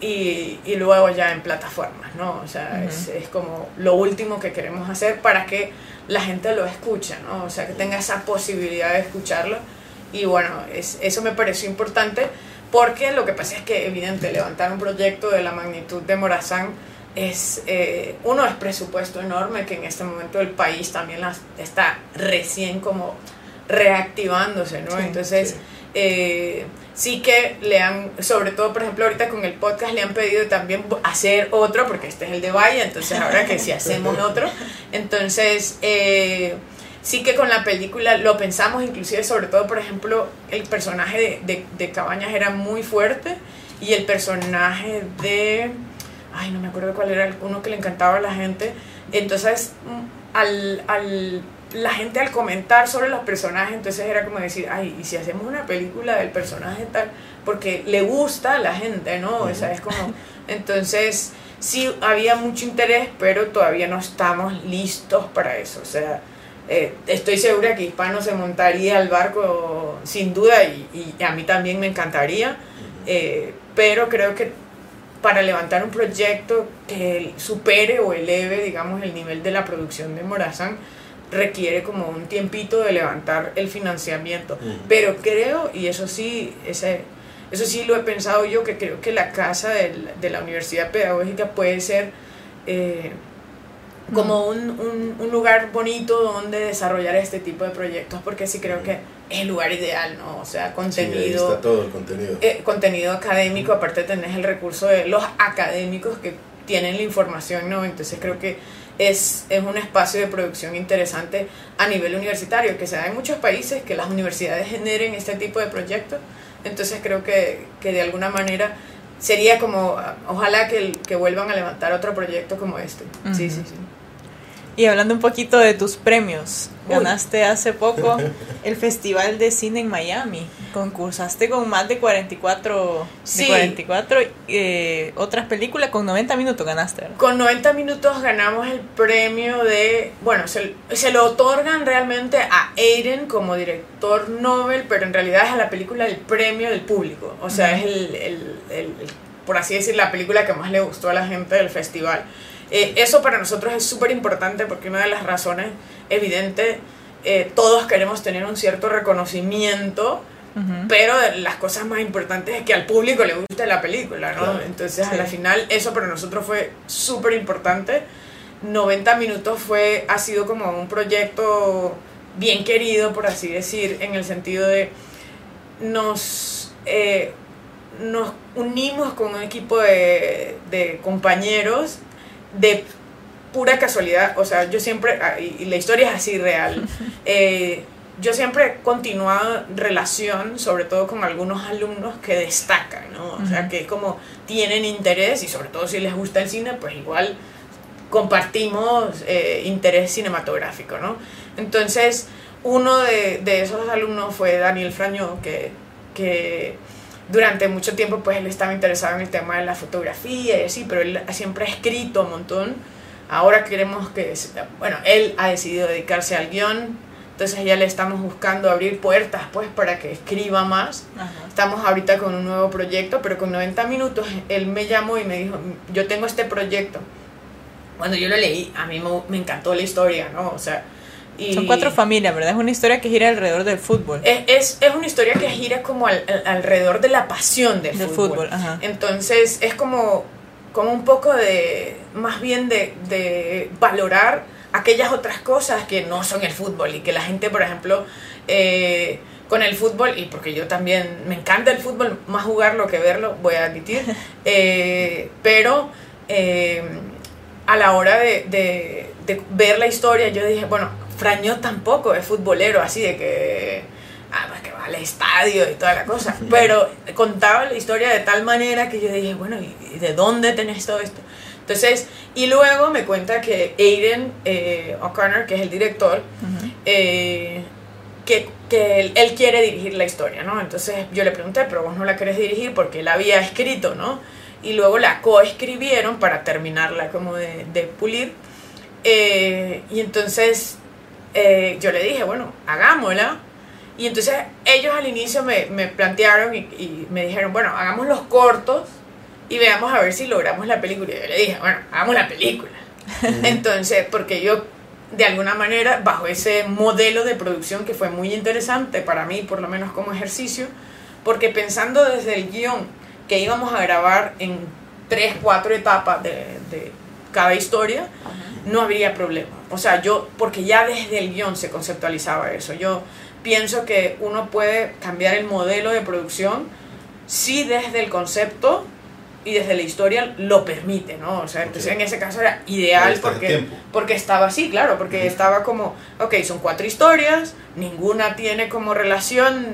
y, y, luego ya en plataformas, ¿no? O sea, uh -huh. es, es, como lo último que queremos hacer para que la gente lo escuche, ¿no? O sea, que tenga esa posibilidad de escucharlo y bueno, es, eso me pareció importante porque lo que pasa es que evidente levantar un proyecto de la magnitud de Morazán es eh, uno es presupuesto enorme que en este momento el país también las, está recién como reactivándose, ¿no? Sí, Entonces, sí. Eh, sí que le han, sobre todo por ejemplo ahorita con el podcast le han pedido también hacer otro, porque este es el de Valle, entonces ahora que si hacemos otro, entonces eh, sí que con la película lo pensamos, inclusive sobre todo por ejemplo el personaje de, de, de Cabañas era muy fuerte y el personaje de ay, no me acuerdo cuál era uno que le encantaba a la gente. Entonces, mm, al, al, la gente al comentar sobre los personajes, entonces era como decir, ay, ¿y si hacemos una película del personaje tal? Porque le gusta a la gente, ¿no? O sea, es como, entonces, sí había mucho interés, pero todavía no estamos listos para eso. O sea, eh, estoy segura que Hispano se montaría al barco sin duda y, y a mí también me encantaría, eh, pero creo que para levantar un proyecto que supere o eleve, digamos, el nivel de la producción de Morazán, requiere como un tiempito de levantar el financiamiento. Pero creo, y eso sí, ese, eso sí lo he pensado yo, que creo que la casa de la Universidad Pedagógica puede ser... Eh, como un, un, un, lugar bonito donde desarrollar este tipo de proyectos, porque sí creo que es el lugar ideal, ¿no? O sea, contenido... está todo el contenido. Eh, contenido académico, aparte tenés el recurso de los académicos que tienen la información, ¿no? Entonces creo que es, es un espacio de producción interesante a nivel universitario, que se da en muchos países, que las universidades generen este tipo de proyectos. Entonces creo que, que de alguna manera sería como, ojalá que, que vuelvan a levantar otro proyecto como este. Sí, sí, sí. Y hablando un poquito de tus premios, ganaste hace poco el Festival de Cine en Miami. Concursaste con más de 44, de 44 eh, otras películas, con 90 minutos ganaste. Con 90 minutos ganamos el premio de, bueno, se, se, lo otorgan realmente a Aiden como director Nobel, pero en realidad es a la película el premio del público. O sea, es el, el, el, por así decir, la película que más le gustó a la gente del festival. Eh, eso para nosotros es súper importante porque una de las razones evidentes, eh, todos queremos tener un cierto reconocimiento, pero las cosas más importantes es que al público le guste la película, ¿no? Entonces, al final, eso para nosotros fue súper importante. 90 minutos fue, ha sido como un proyecto bien querido, por así decir, en el sentido de nos, eh, nos unimos con un equipo de, de compañeros de pura casualidad, o sea, yo siempre, ah, y la historia es así real, eh, yo siempre he continuado relación, sobre todo con algunos alumnos que destacan, ¿no? O sea, que como tienen interés y sobre todo si les gusta el cine, pues igual compartimos eh, interés cinematográfico, ¿no? Entonces, uno de, de, esos alumnos fue Daniel Frañó, que, que durante mucho tiempo pues él estaba interesado en el tema de la fotografía y así, pero él siempre ha escrito un montón. Ahora queremos que, bueno, él ha decidido dedicarse al guion, entonces ya le estamos buscando abrir puertas pues para que escriba más. Estamos ahorita con un nuevo proyecto, pero con 90 minutos él me llamó y me dijo, yo tengo este proyecto. Cuando yo lo leí, a mí me, me encantó la historia, ¿no? O sea, son cuatro familias, ¿verdad? Es una historia que gira alrededor del fútbol. Es, es, una historia que gira como alrededor de la pasión del, fútbol. Entonces es como, como un poco de, más bien de, de, valorar aquellas otras cosas que no son el fútbol y que la gente, por ejemplo, eh, con el fútbol, y porque yo también me encanta el fútbol, más jugarlo que verlo, voy a admitir, eh, pero eh, a la hora de, de, de ver la historia yo dije, bueno, Frañó tampoco es futbolero, así de que, ah, pues que va al estadio y toda la cosa, pero contaba la historia de tal manera que yo dije, bueno, ¿y de dónde tenés todo esto? Entonces, y luego me cuenta que Aiden eh, O'Connor, que es el director, eh, que, que él, él, quiere dirigir la historia, ¿no? Entonces yo le pregunté, pero vos no la querés dirigir porque él había escrito, ¿no? Y luego la coescribieron para terminarla como de, de pulir. Eh, y entonces eh, yo le dije, bueno, hagámosla. Y entonces ellos al inicio me, me plantearon y, me dijeron, bueno, hagamos los cortos y veamos a ver si logramos la película. Y yo le dije, bueno, hagamos la película. entonces, porque yo, de alguna manera, bajo ese modelo de producción que fue muy interesante para mí, por lo menos como ejercicio, porque pensando desde el guion que íbamos a grabar en tres, cuatro etapas de, de cada historia, no habría problema. O sea, yo, porque ya desde el guion se conceptualizaba eso. Yo pienso que uno puede cambiar el modelo de producción si desde el concepto y desde la historia lo permite, ¿no? O sea, entonces en ese caso era ideal porque, porque estaba así, claro, porque estaba como, ok, son cuatro historias, ninguna tiene como relación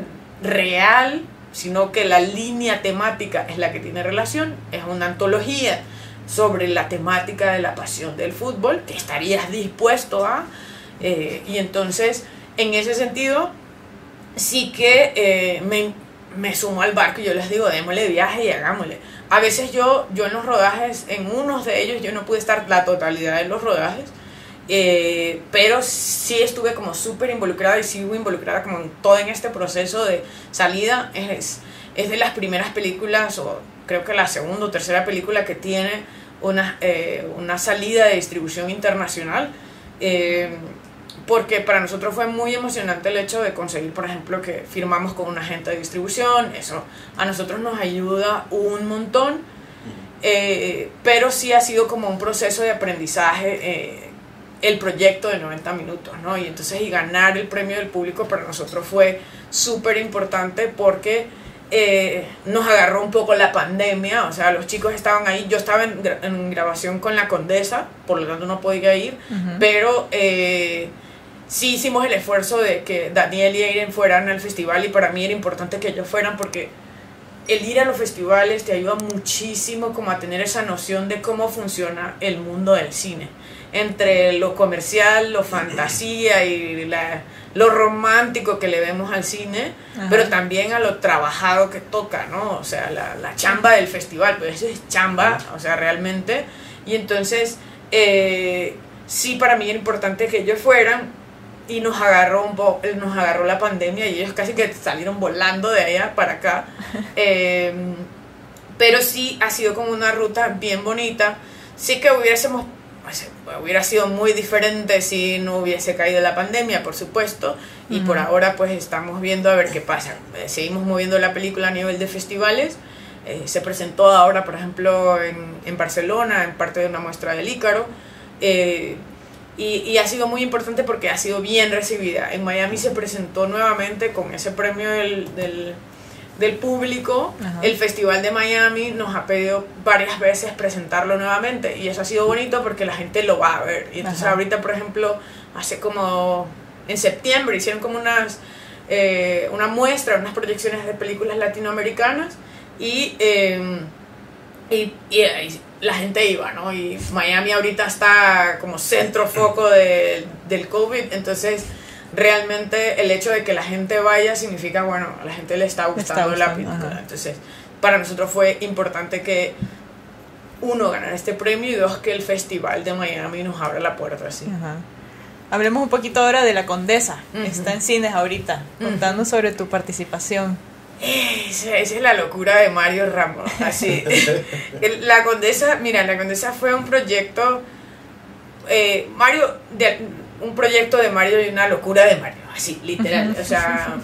real, sino que la línea temática es la que tiene relación, es una antología sobre la temática de la pasión del fútbol, que estarías dispuesto a. Eh, y entonces, en ese sentido, sí que eh, me, me, sumo al barco y yo les digo, démosle viaje y hagámosle. A veces yo, yo en los rodajes, en unos de ellos, yo no pude estar la totalidad de los rodajes. Eh, pero sí estuve como súper involucrada y sigo involucrada como en todo en este proceso de salida. Es, es de las primeras películas, o creo que la segunda o tercera película que tiene una, eh, una salida de distribución internacional. Eh, porque para nosotros fue muy emocionante el hecho de conseguir, por ejemplo, que firmamos con un agente de distribución, eso a nosotros nos ayuda un montón, eh, pero sí ha sido como un proceso de aprendizaje eh, el proyecto de 90 minutos, ¿no? Y entonces y ganar el premio del público para nosotros fue súper importante porque eh, nos agarró un poco la pandemia, o sea, los chicos estaban ahí, yo estaba en, en grabación con la condesa, por lo tanto no podía ir, pero sí hicimos el esfuerzo de que Daniel y Aiden fueran al festival y para mí era importante que ellos fueran porque el ir a los festivales te ayuda muchísimo como a tener esa noción de cómo funciona el mundo del cine. Entre lo comercial, lo fantasía y la, lo romántico que le vemos al cine, pero también a lo trabajado que toca, ¿no? O sea, la, la chamba del festival, pues eso es chamba, o sea, realmente. Y entonces, eh, sí para mí era importante que ellos fueran, y nos agarró un poco, nos agarró la pandemia y ellos casi que salieron volando de allá para acá. Em, pero sí ha sido como una ruta bien bonita. Sí que hubiésemos, hubiera sido muy diferente si no hubiese caído la pandemia, por supuesto. Y por ahora pues estamos viendo a ver qué pasa. Eh, seguimos moviendo la película a nivel de festivales. Eh, se presentó ahora, por ejemplo, en, en, Barcelona, en parte de una muestra del Ícaro. Eh, y, ha sido muy importante porque ha sido bien recibida. En Miami se presentó nuevamente con ese premio del, del, público. El Festival de Miami nos ha pedido varias veces presentarlo nuevamente y eso ha sido bonito porque la gente lo va a ver. Y entonces ahorita, por ejemplo, hace como en septiembre hicieron como unas, eh, una muestra, unas proyecciones de películas latinoamericanas y, eh, y, y la gente iba, ¿no? Y Miami ahorita está como centro foco de, del COVID, entonces realmente el hecho de que la gente vaya significa, bueno, a la gente le está gustando, la película. Entonces, para nosotros fue importante que uno ganara este premio y dos que el festival de Miami nos abra la puerta así. Hablemos un poquito ahora de La Condesa. Está en cines ahorita. Contando sobre tu participación. Esa, es la locura de Mario Ramos. Así. la Condesa, mira, la Condesa fue un proyecto. Eh, Mario, de, un proyecto de Mario y una locura de Mario, así, literal. O sea,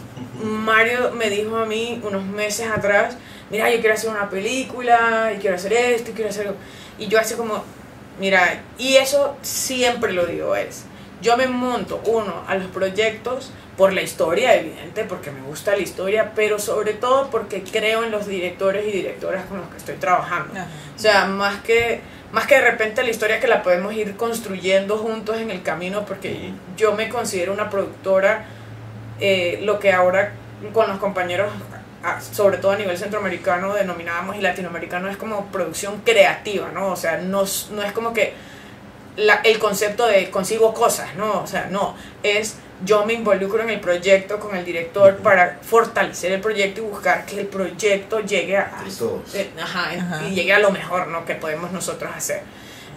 Mario me dijo a mí unos meses atrás: Mira, yo quiero hacer una película, y quiero hacer esto, y quiero hacer. Y yo hace como, mira, y eso siempre lo digo: es, yo me monto, uno, a los proyectos por la historia, evidente, porque me gusta la historia, pero sobre todo porque creo en los directores y directoras con los que estoy trabajando. O sea, más que, más que de repente la historia que la podemos ir construyendo juntos en el camino, porque yo me considero una productora, eh, lo que ahora con los compañeros, sobre todo a nivel centroamericano, denominábamos y latinoamericano, es como producción creativa, ¿no? O sea, no, no es como que la, el concepto de consigo cosas, ¿no? O sea, no, es yo me involucro en el proyecto con el director para fortalecer el proyecto y buscar que el proyecto llegue a, eh, y llegue a lo mejor ¿no? que podemos nosotros hacer.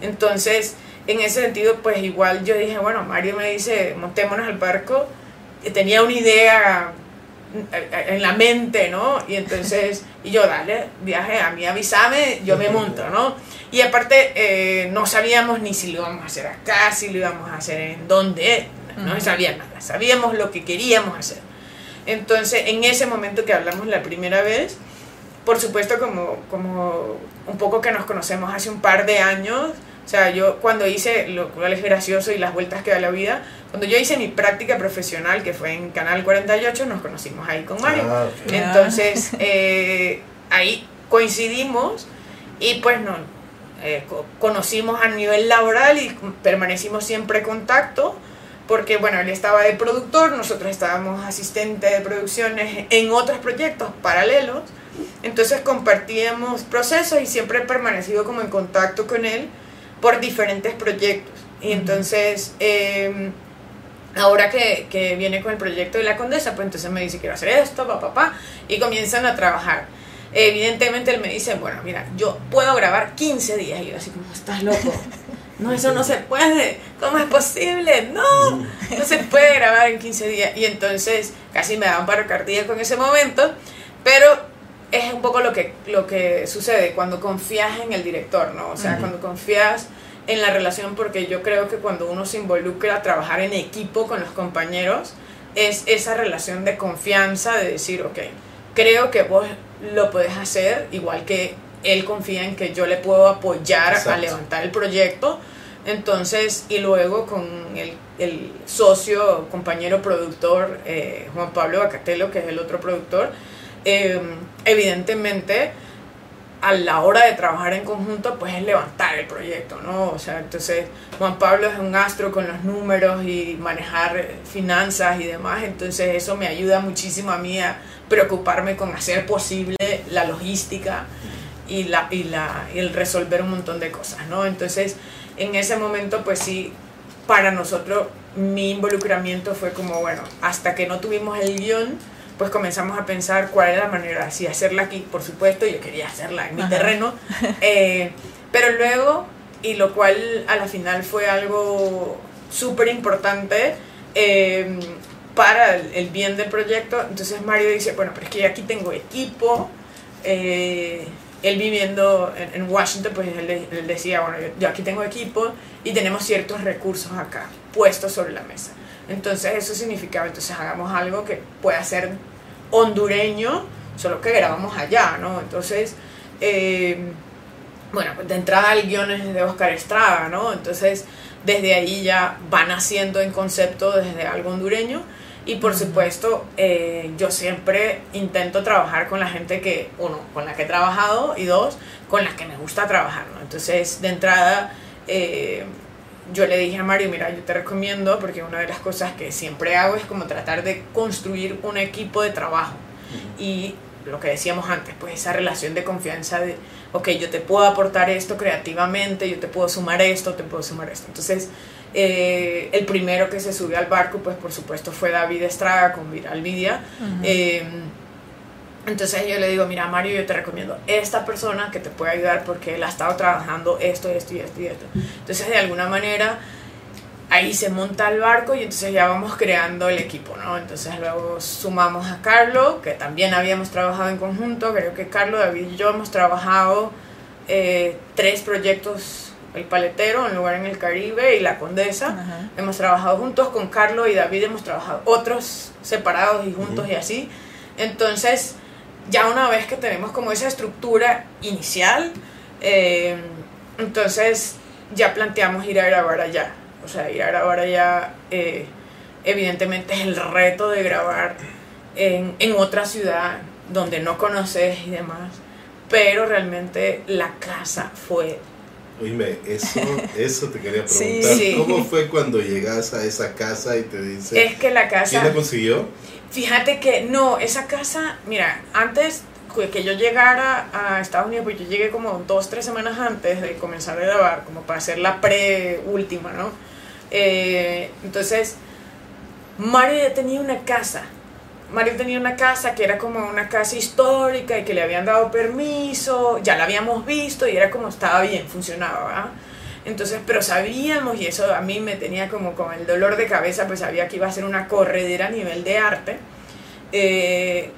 Entonces, en ese sentido, pues igual yo dije, bueno, Mario me dice, montémonos al barco, tenía una idea en la mente, ¿no? Y entonces, y yo, dale, viaje, a mí avísame, yo me monto, ¿no? Y aparte, eh, no sabíamos ni si lo íbamos a hacer acá, si lo íbamos a hacer en dónde, no sabía nada, sabíamos lo que queríamos hacer. Entonces, en ese momento que hablamos la primera vez, por supuesto, como, como un poco que nos conocemos hace un par de años, o sea, yo cuando hice, lo cual es gracioso y las vueltas que da la vida, cuando yo hice mi práctica profesional, que fue en Canal 48, nos conocimos ahí con Mario. Ah, Entonces, eh, ahí coincidimos y pues no, eh, conocimos a nivel laboral y permanecimos siempre en contacto porque bueno, él estaba de productor, nosotros estábamos asistentes de producciones en otros proyectos paralelos, entonces compartíamos procesos y siempre he permanecido como en contacto con él por diferentes proyectos. Y entonces, em, ahora que, que, viene con el proyecto de la condesa, pues entonces me dice, quiero hacer esto, papá, papá, y comienzan a trabajar. Evidentemente él me dice, bueno, mira, yo puedo grabar 15 días. Y yo así como, estás loco. no, eso no se puede, ¿cómo es posible? No, no se puede grabar en 15 días. Y entonces casi me da un paro cardíaco en ese momento, pero es un poco lo que, lo que sucede cuando confías en el director, ¿no? O sea, cuando confías en la relación, porque yo creo que cuando uno se involucra a trabajar en equipo con los compañeros, es esa relación de confianza, de decir, ok, creo que vos lo podés hacer, igual que él confía en que yo le puedo apoyar a levantar el proyecto. Entonces, y luego con el, socio, compañero productor, eh, Juan Pablo Bacatelo, que es el otro productor, eh, evidentemente a la hora de trabajar en conjunto, pues es levantar el proyecto, ¿no? O sea, entonces Juan Pablo es un astro con los números y manejar finanzas y demás, entonces eso me ayuda muchísimo a mí a preocuparme con hacer posible la logística y, la, y, la, y el resolver un montón de cosas, ¿no? Entonces, en ese momento, pues sí, para nosotros mi involucramiento fue como, bueno, hasta que no tuvimos el guion, pues comenzamos a pensar cuál era la manera, si hacerla aquí, por supuesto, yo quería hacerla en mi terreno, eh, pero luego, y lo cual a la final fue algo súper importante eh, para el, bien del proyecto, entonces Mario dice, bueno, pero es que aquí tengo equipo, eh, él viviendo en, Washington, pues él, decía, bueno, yo, aquí tengo equipo y tenemos ciertos recursos acá puestos sobre la mesa. Entonces eso significaba, entonces hagamos algo que pueda ser hondureño, solo que grabamos allá, ¿no? Entonces, eh, bueno, pues de entrada el guion es de Oscar Estrada, ¿no? Entonces, desde ahí ya van haciendo en concepto desde algo hondureño. Y por supuesto, eh, yo siempre intento trabajar con la gente que, uno, con la que he trabajado y dos, con la que me gusta trabajar, ¿no? Entonces, de entrada, eh, yo le dije a Mario, mira, yo te recomiendo, porque una de las cosas que siempre hago es como tratar de construir un equipo de trabajo. Y lo que decíamos antes, pues esa relación de confianza de, ok, yo te puedo aportar esto creativamente, yo te puedo sumar esto, te puedo sumar esto. Entonces, eh, el primero que se subió al barco, pues por supuesto fue David Estraga con Viral Media. Entonces yo le digo, mira Mario, yo te recomiendo esta persona que te puede ayudar porque él ha estado trabajando esto, esto y esto y esto. Entonces de alguna manera ahí se monta el barco y entonces ya vamos creando el equipo, ¿no? Entonces luego sumamos a Carlos, que también habíamos trabajado en conjunto, creo que Carlos, David y yo hemos trabajado eh, tres proyectos, El Paletero, Un lugar en el Caribe y La Condesa. Hemos trabajado juntos con Carlos y David, hemos trabajado otros separados y juntos y así. Entonces ya una vez que tenemos como esa estructura inicial, eh, entonces ya planteamos ir a grabar allá. O sea, ir a grabar allá, eh, evidentemente es el reto de grabar en, en, otra ciudad donde no conoces y demás. Pero realmente la casa fue... Oíme, eso, eso te quería preguntar. ¿Cómo fue cuando llegas a esa casa y te dice... Es que la casa... ¿Quién la consiguió? Fíjate que no, esa casa, mira, antes que yo llegara a Estados Unidos, pues yo llegué como dos, tres semanas antes de comenzar a grabar, como para hacer la pre-última, ¿no? Eh, entonces, Mario ya tenía una casa. Mario tenía una casa que era como una casa histórica y que le habían dado permiso, ya la habíamos visto y era como estaba bien, funcionaba, ¿verdad? Entonces, pero sabíamos, y eso a mí me tenía como con el dolor de cabeza, pues sabía que iba a ser una corredera a nivel de arte, eh,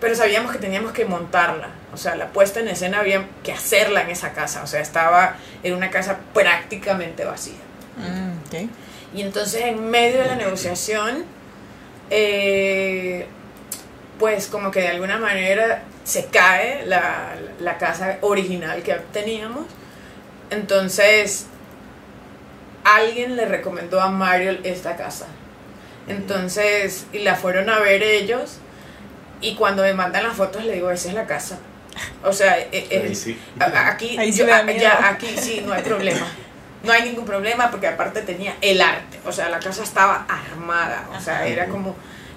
pero sabíamos que teníamos que montarla, o sea, la puesta en escena había que hacerla en esa casa, o sea, estaba en una casa prácticamente vacía. Mm, y entonces en medio de la negociación, eh, pues como que de alguna manera se cae la, la casa original que teníamos entonces, alguien le recomendó a Mario esta casa. Entonces, y la fueron a ver ellos. Y cuando me mandan las fotos, le digo, esa es la casa. O sea, e, e, aquí, ya, aquí sí, no hay problema. No hay ningún problema porque aparte tenía el arte. O sea, la casa estaba armada. O sea, era como,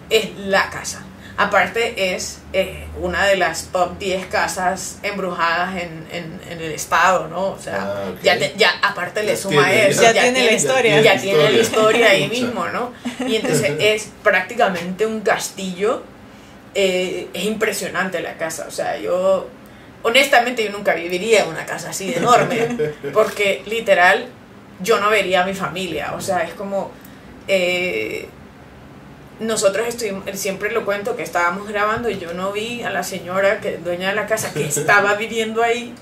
es la casa. Aparte es eh, una de las top 10 casas embrujadas en, en, en el estado, ¿no? O sea, ah, ya, ya aparte le suma eso. Ya, tiene, la historia. Ya tiene la historia ahí mismo, ¿no? Y entonces es prácticamente un castillo. Eh, es impresionante la casa. O sea, yo, honestamente, yo nunca viviría en una casa así de enorme. Porque literal yo no vería a mi familia. O sea, es como... eh, nosotros estuvimos, siempre lo cuento que estábamos grabando y yo no vi a la señora que dueña de la casa que estaba viviendo ahí,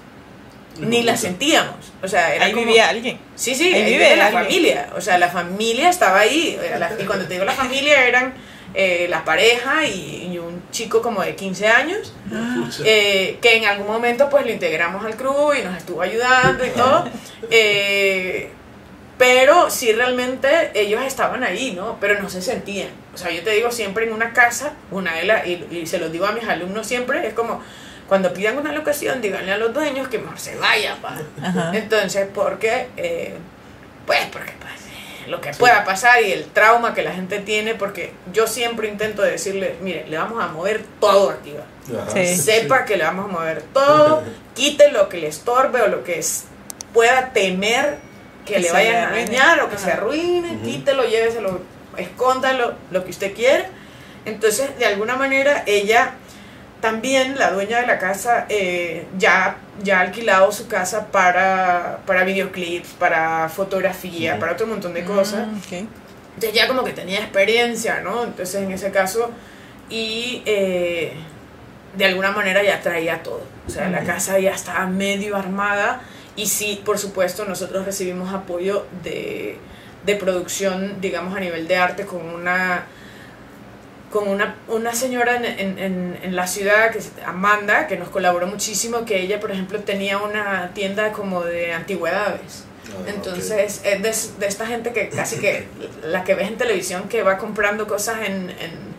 ni la sentíamos. O sea, era Ahí como- vivía alguien. Sí, sí, Ahí ahí vive la alguien. familia. O sea, la familia estaba ahí. La- y cuando te digo la familia, eran eh, la pareja y, y un chico como de 15 años, eh, que en algún momento pues lo integramos al crew y nos estuvo ayudando y todo. Eh, pero sí realmente ellos estaban ahí, ¿no? Pero no se sentían. O sea, yo te digo siempre en una casa, una de las, y, y se lo digo a mis alumnos siempre, es como cuando pidan una locación, díganle a los dueños que mejor se vayan, pa. Ajá. Entonces, porque, eh, pues, porque pues, lo que pueda pasar y el trauma que la gente tiene, porque yo siempre intento decirle, mire, le vamos a mover todo aquí, va. Ajá. Sí. sepa que le vamos a mover todo, quite lo que le estorbe o lo que es- pueda temer que, Que le vayan a dañar o que Ajá. se arruine, Ujú. quítelo, lléveselo, escóndalo, lo que usted quiera. Entonces, de alguna manera, ella también, la dueña de la casa, eh, ya, ya ha alquilado su casa para, para videoclips, para fotografía, para otro montón de cosas. Mm, ok. Entonces ya como que tenía experiencia, ¿no? Entonces en ese caso, y eh, de alguna manera ya traía todo. O sea, la casa ya estaba medio armada y sí, por supuesto, nosotros recibimos apoyo de, de producción, digamos, a nivel de arte con una con una, una señora en, en, en, la ciudad, que es Amanda, que nos colaboró muchísimo, que ella, por ejemplo, tenía una tienda como de antigüedades. Ah. Entonces, es de, de esta gente que casi que la que ves en televisión que va comprando cosas en, en,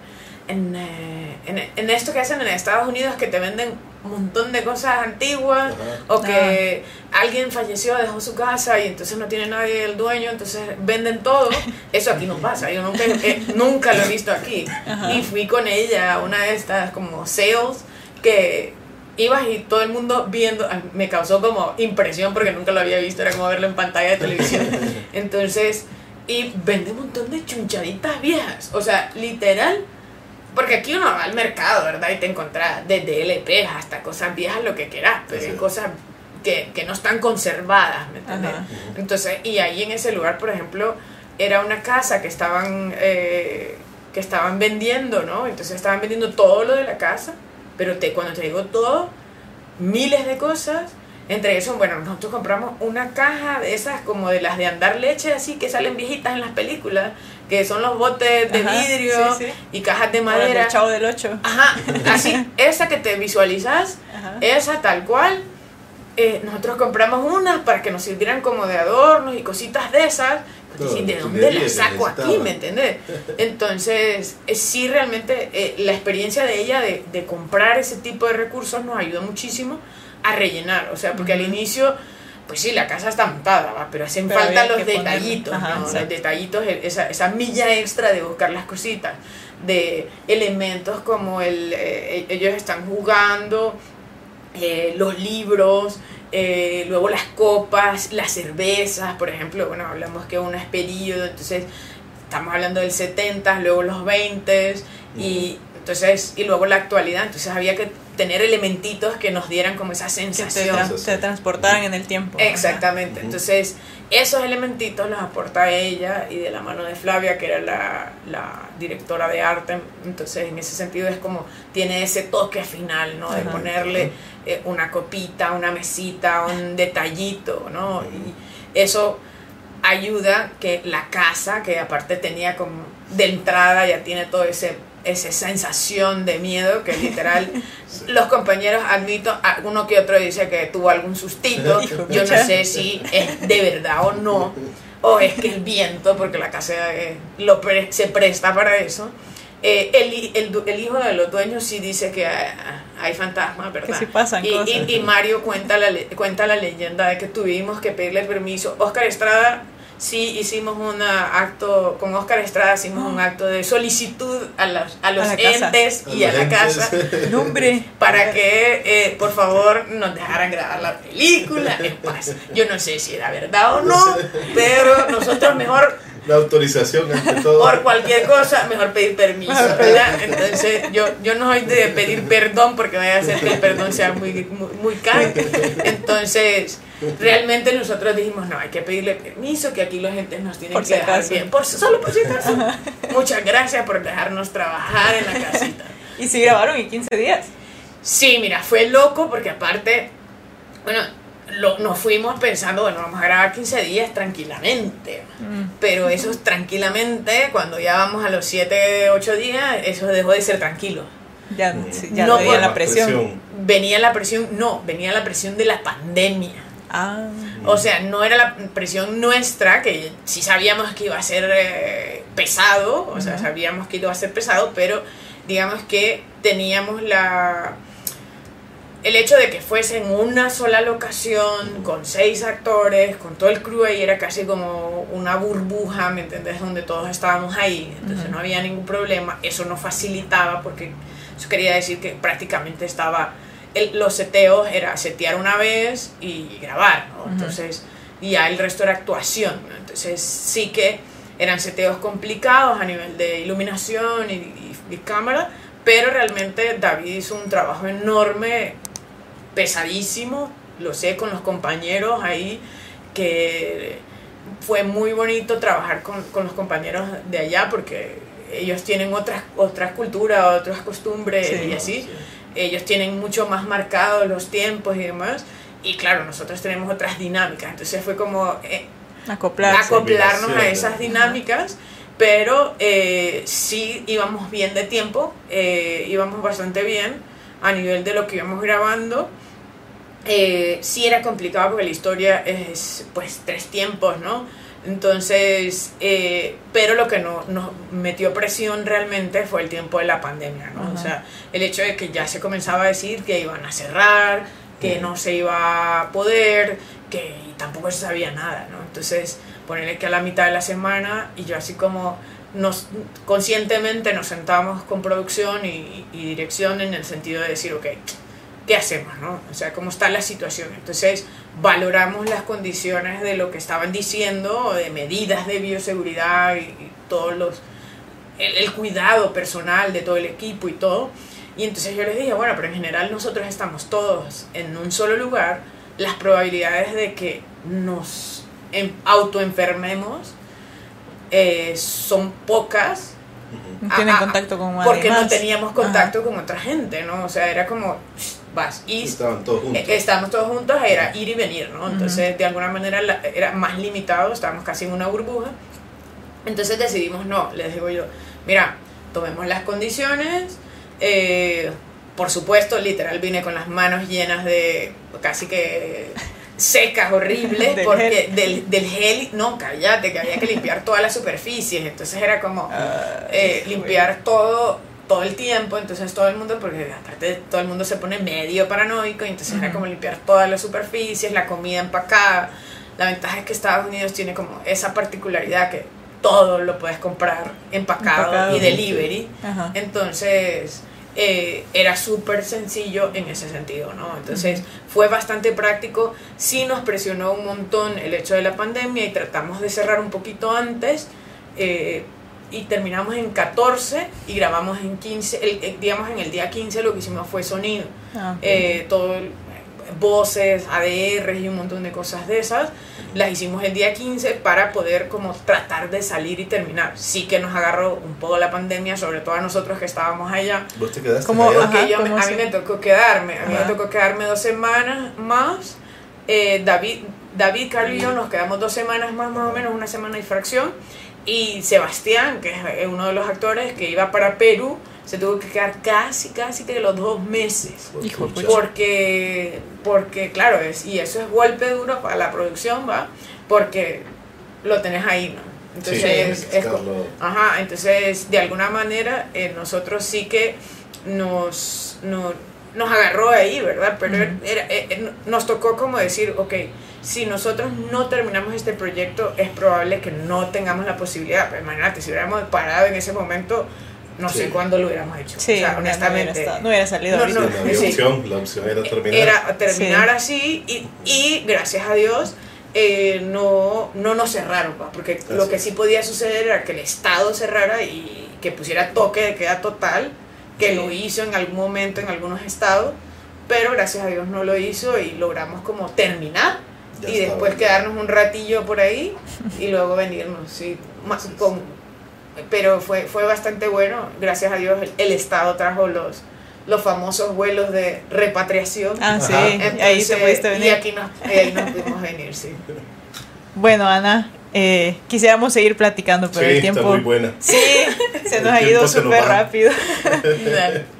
en, eh, en, en esto que hacen en Estados Unidos que te venden un montón de cosas antiguas Ajá. o que alguien falleció, dejó su casa y entonces no tiene nadie el dueño, entonces venden todo. Eso aquí no pasa, yo nunca, eh, nunca lo he visto aquí. Ajá. Y fui con ella a una de estas como sales que ibas y todo el mundo viendo, ah, me causó como impresión porque nunca lo había visto, era como verlo en pantalla de televisión. Entonces, y vende un montón de chunchaditas viejas, o sea, literal. Porque aquí uno va al mercado, ¿verdad? Y te encontrás desde LPs hasta cosas viejas, lo que quieras, pero hay Sí. cosas que, que no están conservadas, ¿me entiendes? Ajá. Entonces, y ahí en ese lugar, por ejemplo, era una casa que estaban, eh, que estaban vendiendo, ¿no? Entonces estaban vendiendo todo lo de la casa, pero te, cuando te digo todo, miles de cosas. Entre eso, bueno, nosotros compramos una caja de esas como de las de andar leche, así que salen viejitas en las películas, que son los botes de Ajá, vidrio sí, sí. y cajas de O el madera. Chavo del 8. Ajá, así, esa que te visualizas, Ajá. esa tal cual. eh, nosotros compramos unas para que nos sirvieran como de adornos y cositas de esas. ¿De dónde las saco aquí? ¿Me entendés? Entonces, eh, sí, realmente eh, la experiencia de ella de, de comprar ese tipo de recursos nos ayudó muchísimo a rellenar. O sea, porque al inicio, pues sí, la casa está montada, ¿va? pero hacen Pero falta los detallitos, Ajá, ¿no? Los detallitos, e- esa, esa milla extra de buscar las cositas, de elementos como el, eh, ellos están jugando, eh, los libros, eh, luego las copas, las cervezas, por ejemplo, bueno, hablamos que uno es periodo, entonces estamos hablando del 70, luego los 20 y entonces y luego la actualidad, entonces había que tener elementitos que nos dieran como esa Que te, sensación. tra- te transportaran en el tiempo. Exactamente. Entonces, esos elementos los aporta ella y de la mano de Flavia, que era la, la directora de arte. Entonces, en ese sentido es como tiene ese toque final, ¿no? De Ajá. ponerle eh, una copita, una mesita, un detallito, ¿no? Y eso ayuda que la casa, que aparte tenía como de entrada ya tiene todo ese esa sensación de miedo que literal los compañeros admito alguno que otro dice que tuvo algún sustito yo no sé si es de verdad o no o es que el viento porque la casa eh, lo pre- se presta para eso Eh, el, hijo de los dueños sí dice que hay, hay fantasmas, ¿verdad? Que sí pasan y, cosas. y- y Mario cuenta la, cuenta la leyenda de que tuvimos que pedirle permiso. Oscar Estrada, sí hicimos un acto, con Oscar Estrada hicimos un acto de solicitud a, los a los casa. entes y a la entes. casa Nombre. para que eh, por favor nos dejaran grabar la película en paz. Yo no sé si era verdad o no, pero nosotros mejor La autorización ante todo. por cualquier cosa, mejor pedir permiso, ¿verdad? Entonces, yo, yo no soy de pedir perdón porque vaya a ser que el perdón sea muy, muy, muy caro. Entonces, realmente nosotros dijimos, no, hay que pedirle permiso, que aquí los gente nos tienen Por que si dejar bien. Por, solo por si acaso. Muchas gracias por dejarnos trabajar en la casita. Y sí grabaron en 15 días. Sí, mira, fue loco porque aparte, bueno, lo- nos fuimos pensando, bueno, vamos a grabar 15 días tranquilamente. Mm. Pero eso es tranquilamente, cuando ya vamos a los 7, 8 días, eso dejó de ser tranquilo. Ya, Mm. sí, ya No, por la presión. Venía la presión, no, venía la presión de la pandemia. Ah, O sea, no era la presión nuestra, que sí sabíamos que iba a ser eh, pesado, o sea, sabíamos que iba a ser pesado, pero digamos que teníamos la... El hecho de que fuese en una sola locación, con seis actores, con todo el crew ahí, era casi como una burbuja, ¿me entendés? Donde todos estábamos ahí, entonces no había ningún problema. Eso nos facilitaba porque eso quería decir que prácticamente estaba el- los seteos era setear una vez y grabar, ¿no? Entonces, y ya el resto era actuación, ¿no? Entonces, sí que eran seteos complicados a nivel de iluminación y, y- y cámara, pero realmente David hizo un trabajo enorme, pesadísimo, lo sé con los compañeros ahí, que fue muy bonito trabajar con, con los compañeros de allá porque ellos tienen otras, otras culturas, otras costumbres Sí. y así ellos tienen mucho más marcados los tiempos y demás. Y claro, nosotros tenemos otras dinámicas. Entonces fue como eh, acoplarse. acoplarnos a esas dinámicas. Pero eh, sí íbamos bien de tiempo, eh, íbamos bastante bien a nivel de lo que íbamos grabando. Eh, sí era complicado porque la historia es pues tres tiempos, ¿no? Entonces, eh, pero lo que no, nos metió presión realmente fue el tiempo de la pandemia, ¿no? O sea, el hecho de que ya se comenzaba a decir que iban a cerrar, que no se iba a poder, que tampoco se sabía nada, ¿no? Entonces, ponerle que a la mitad de la semana y yo así como nos conscientemente nos sentamos con producción y, y dirección en el sentido de decir, ok, ¿qué hacemos, no? O sea, ¿cómo está la situación? Entonces, valoramos las condiciones de lo que estaban diciendo, de medidas de bioseguridad y, y todos los el, el cuidado personal de todo el equipo y todo. Y entonces yo les dije, bueno, pero en general nosotros estamos todos en un solo lugar, las probabilidades de que nos em- autoenfermemos eh, son pocas No tienen Ah, ah, contacto con porque no teníamos contacto con otra gente, ¿no? O sea, era como, vas, y Estaban todos juntos. eh, estábamos todos juntos, era ir y venir, ¿no? Entonces, de alguna manera la- era más limitado, estábamos casi en una burbuja. Entonces decidimos, no, les digo yo, mira, tomemos las condiciones. eh, por supuesto, literal, vine con las manos llenas de casi que secas, horribles, Del porque gel. Del, del gel, no, cállate, que había que limpiar todas las superficies. Entonces era como Ah, eh, limpiar todo todo el tiempo, entonces todo el mundo, porque aparte todo el mundo se pone medio paranoico, y entonces era como limpiar todas las superficies, la comida empacada. La ventaja es que Estados Unidos tiene como esa particularidad que todo lo puedes comprar empacado, Empacado. y delivery. Ajá. Entonces eh, era súper sencillo en ese sentido, ¿no? Entonces fue bastante práctico. Sí nos presionó un montón el hecho de la pandemia y tratamos de cerrar un poquito antes. eh, y terminamos en 14 y grabamos en 15, el- el- digamos en el día 15 lo que hicimos fue sonido, Ah, ok. eh, todo el- voces, ADR y un montón de cosas de esas, las hicimos el día 15 para poder como tratar de salir y terminar. Sí que nos agarró un poco la pandemia, sobre todo a nosotros que estábamos allá, ¿Vos te quedaste ¿Cómo? allá? Ajá, yo, ¿cómo a mí me tocó quedarme, a mí Ajá. me tocó quedarme dos semanas más. Eh, David, David, Carlos y yo nos quedamos dos semanas más, más o menos, una semana y fracción. Y Sebastián, que es uno de los actores que iba para Perú, se tuvo que quedar casi, casi que los dos meses. Hijo. Porque, porque claro, es, y eso es golpe duro para la producción, ¿va? Porque lo tenés ahí, ¿no? Sí, Entonces, que es Ajá, entonces de alguna manera eh, nosotros sí que nos, no- nos agarró ahí, ¿verdad? Pero era- eh, eh, nos tocó como decir, ok, si nosotros no terminamos este proyecto, es probable que no tengamos la posibilidad. Pero imagínate, si hubiéramos parado en ese momento, no Sí. sé cuándo lo hubiéramos hecho. Sí, o sea, ya no hubiera honestamente. estado- no hubiera salido No, no, Sí, no había sí. opción, la opción era terminar. Era terminar así y, y gracias a Dios eh, no, no nos cerraron, pa, porque lo que sí podía suceder era que el Estado cerrara y que pusiera toque de queda total, que lo hizo en algún momento en algunos estados, pero gracias a Dios no lo hizo y logramos como terminar Ya y después quedarnos un ratillo por ahí y luego venirnos, sí. Más, con- pero fue, fue bastante bueno, gracias a Dios el, el Estado trajo los, los famosos vuelos de repatriación. Ah, sí, Ajá. ahí te Entonces, pudiste Y venir. aquí nos, ahí nos pudimos venir, sí. Bueno, Ana, eh, quisiéramos seguir platicando, pero Sí, el tiempo... está muy buena. Sí, se El nos ha ido súper rápido.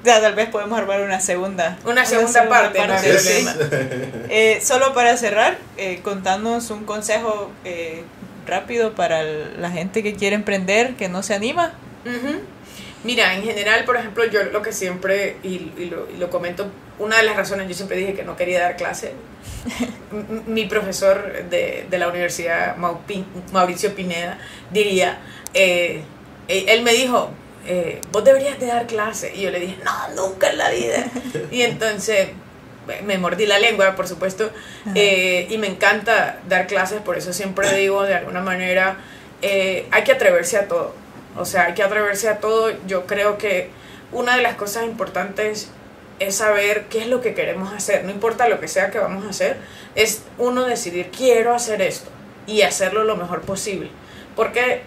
Ya, tal vez podemos armar una segunda. Una segunda parte, no sí. problema. Eh, solo para cerrar, eh, contanos un consejo eh, rápido para la gente que quiere emprender, que no se anima. Ujú. Mira, en general, por ejemplo, yo lo que siempre, y, y lo, y lo comento, una de las razones, yo siempre dije que no quería dar clase. Mi profesor de, de la Universidad Mauricio Pineda diría, eh, eh, él me dijo, eh, vos deberías de dar clase. Y yo le dije, no, nunca en la vida. Y entonces me- me mordí la lengua, por supuesto, eh, y me encanta dar clases, por eso siempre digo, de alguna manera, eh, hay que atreverse a todo. O sea, hay que atreverse a todo. Yo creo que una de las cosas importantes es saber qué es lo que queremos hacer. No importa lo que sea que vamos a hacer, es uno decidir, quiero hacer esto y hacerlo lo mejor posible. Porque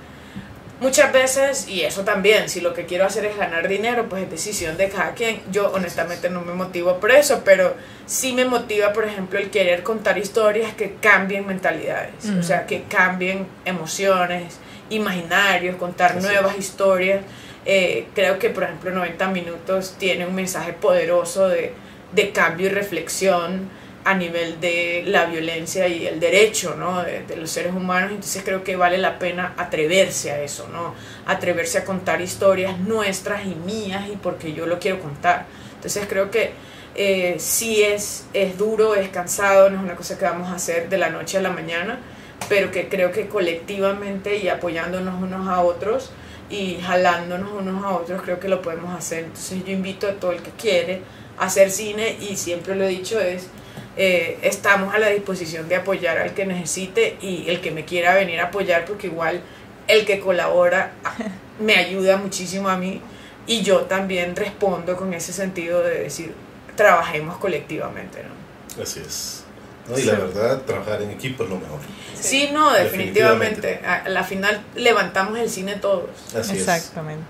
muchas veces, y eso también, si lo que quiero hacer es ganar dinero, pues es decisión de cada quien. Yo honestamente no me motivo por eso, pero sí me motiva, por ejemplo, el querer contar historias que cambien mentalidades, o sea, que cambien emociones, imaginarios, contar Así nuevas historias. Eh, creo que, por ejemplo, 90 minutos tiene un mensaje poderoso de, de cambio y reflexión a nivel de la violencia y el derecho ¿no? de, de los seres humanos. Entonces creo que vale la pena atreverse a eso, ¿no? atreverse a contar historias nuestras y mías y porque yo lo quiero contar. Entonces creo que eh, sí es, es duro, es cansado, no es una cosa que vamos a hacer de la noche a la mañana, pero que creo que colectivamente y apoyándonos unos a otros y jalándonos unos a otros creo que lo podemos hacer. Entonces yo invito a todo el que quiere hacer cine y siempre lo he dicho es eh, estamos a la disposición de apoyar al que necesite y el que me quiera venir a apoyar porque igual el que colabora me ayuda muchísimo a mí y yo también respondo con ese sentido de decir trabajemos colectivamente, ¿no? Así es. ¿No? Y la verdad, trabajar en equipo es lo mejor. Sí, no, definitivamente. Definitivamente. A la final levantamos el cine todos. Así Exactamente.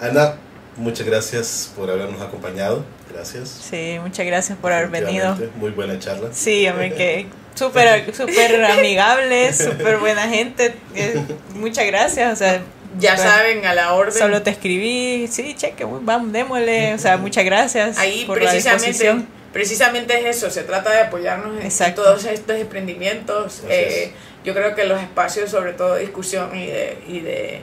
es. Ana, muchas gracias por habernos acompañado. Gracias. Sí, muchas gracias por haber venido. Muy buena charla. Sí, hombre, que súper súper amigable, súper buena gente. eh, muchas gracias, o sea, Ya Bueno, saben, a la orden. solo te escribí, sí, cheque, vamos, démosle, o sea, muchas gracias Ahí por la precisamente, disposición. Precisamente es eso, se trata de apoyarnos en- todos estos emprendimientos. Eh, yo creo que los espacios, sobre todo de discusión y de, y de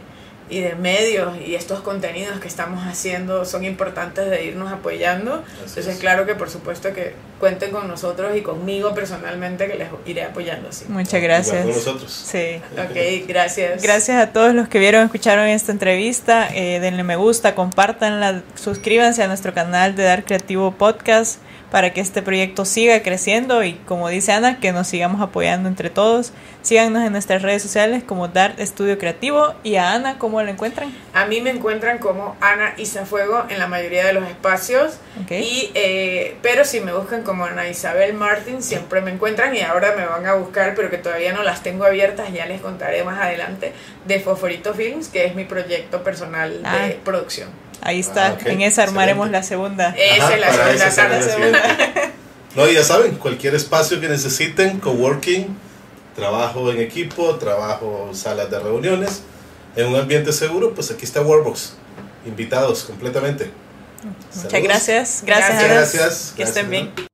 y de medios y estos contenidos que estamos haciendo son importantes de irnos apoyando. Así Entonces, es. claro que por supuesto que cuenten con nosotros y conmigo personalmente que les iré apoyando. Sí. Muchas Igual con gracias. nosotros. Sí. Ok, gracias. Gracias a todos los que vieron, escucharon esta entrevista. Eh, denle me gusta, compártanla, suscríbanse a nuestro canal de Dar Creativo Podcast para que este proyecto siga creciendo y como dice Ana, que nos sigamos apoyando entre todos. Síganos en nuestras redes sociales como Dar Estudio Creativo y a Ana, ¿cómo la encuentran? A mí me encuentran como Ana Isafuego en la mayoría de los espacios. Ok. Y, eh, pero si me buscan como Ana Isabel Martín, siempre me encuentran y ahora me van a buscar, pero que todavía no las tengo abiertas, ya les contaré más adelante, de Fosforito Films, que es mi proyecto personal de Ah. producción. Ahí está, Ah, en esa armaremos Excelente. la segunda. Esa Ajá, es la segunda la siguiente. No, ya saben, cualquier espacio que necesiten, coworking, trabajo en equipo, trabajo en salas de reuniones, en un ambiente seguro, pues aquí está Warbox. Invitados completamente. Muchas Saludos. gracias. Gracias, Gracias. Gracias. Que estén Gracias, bien.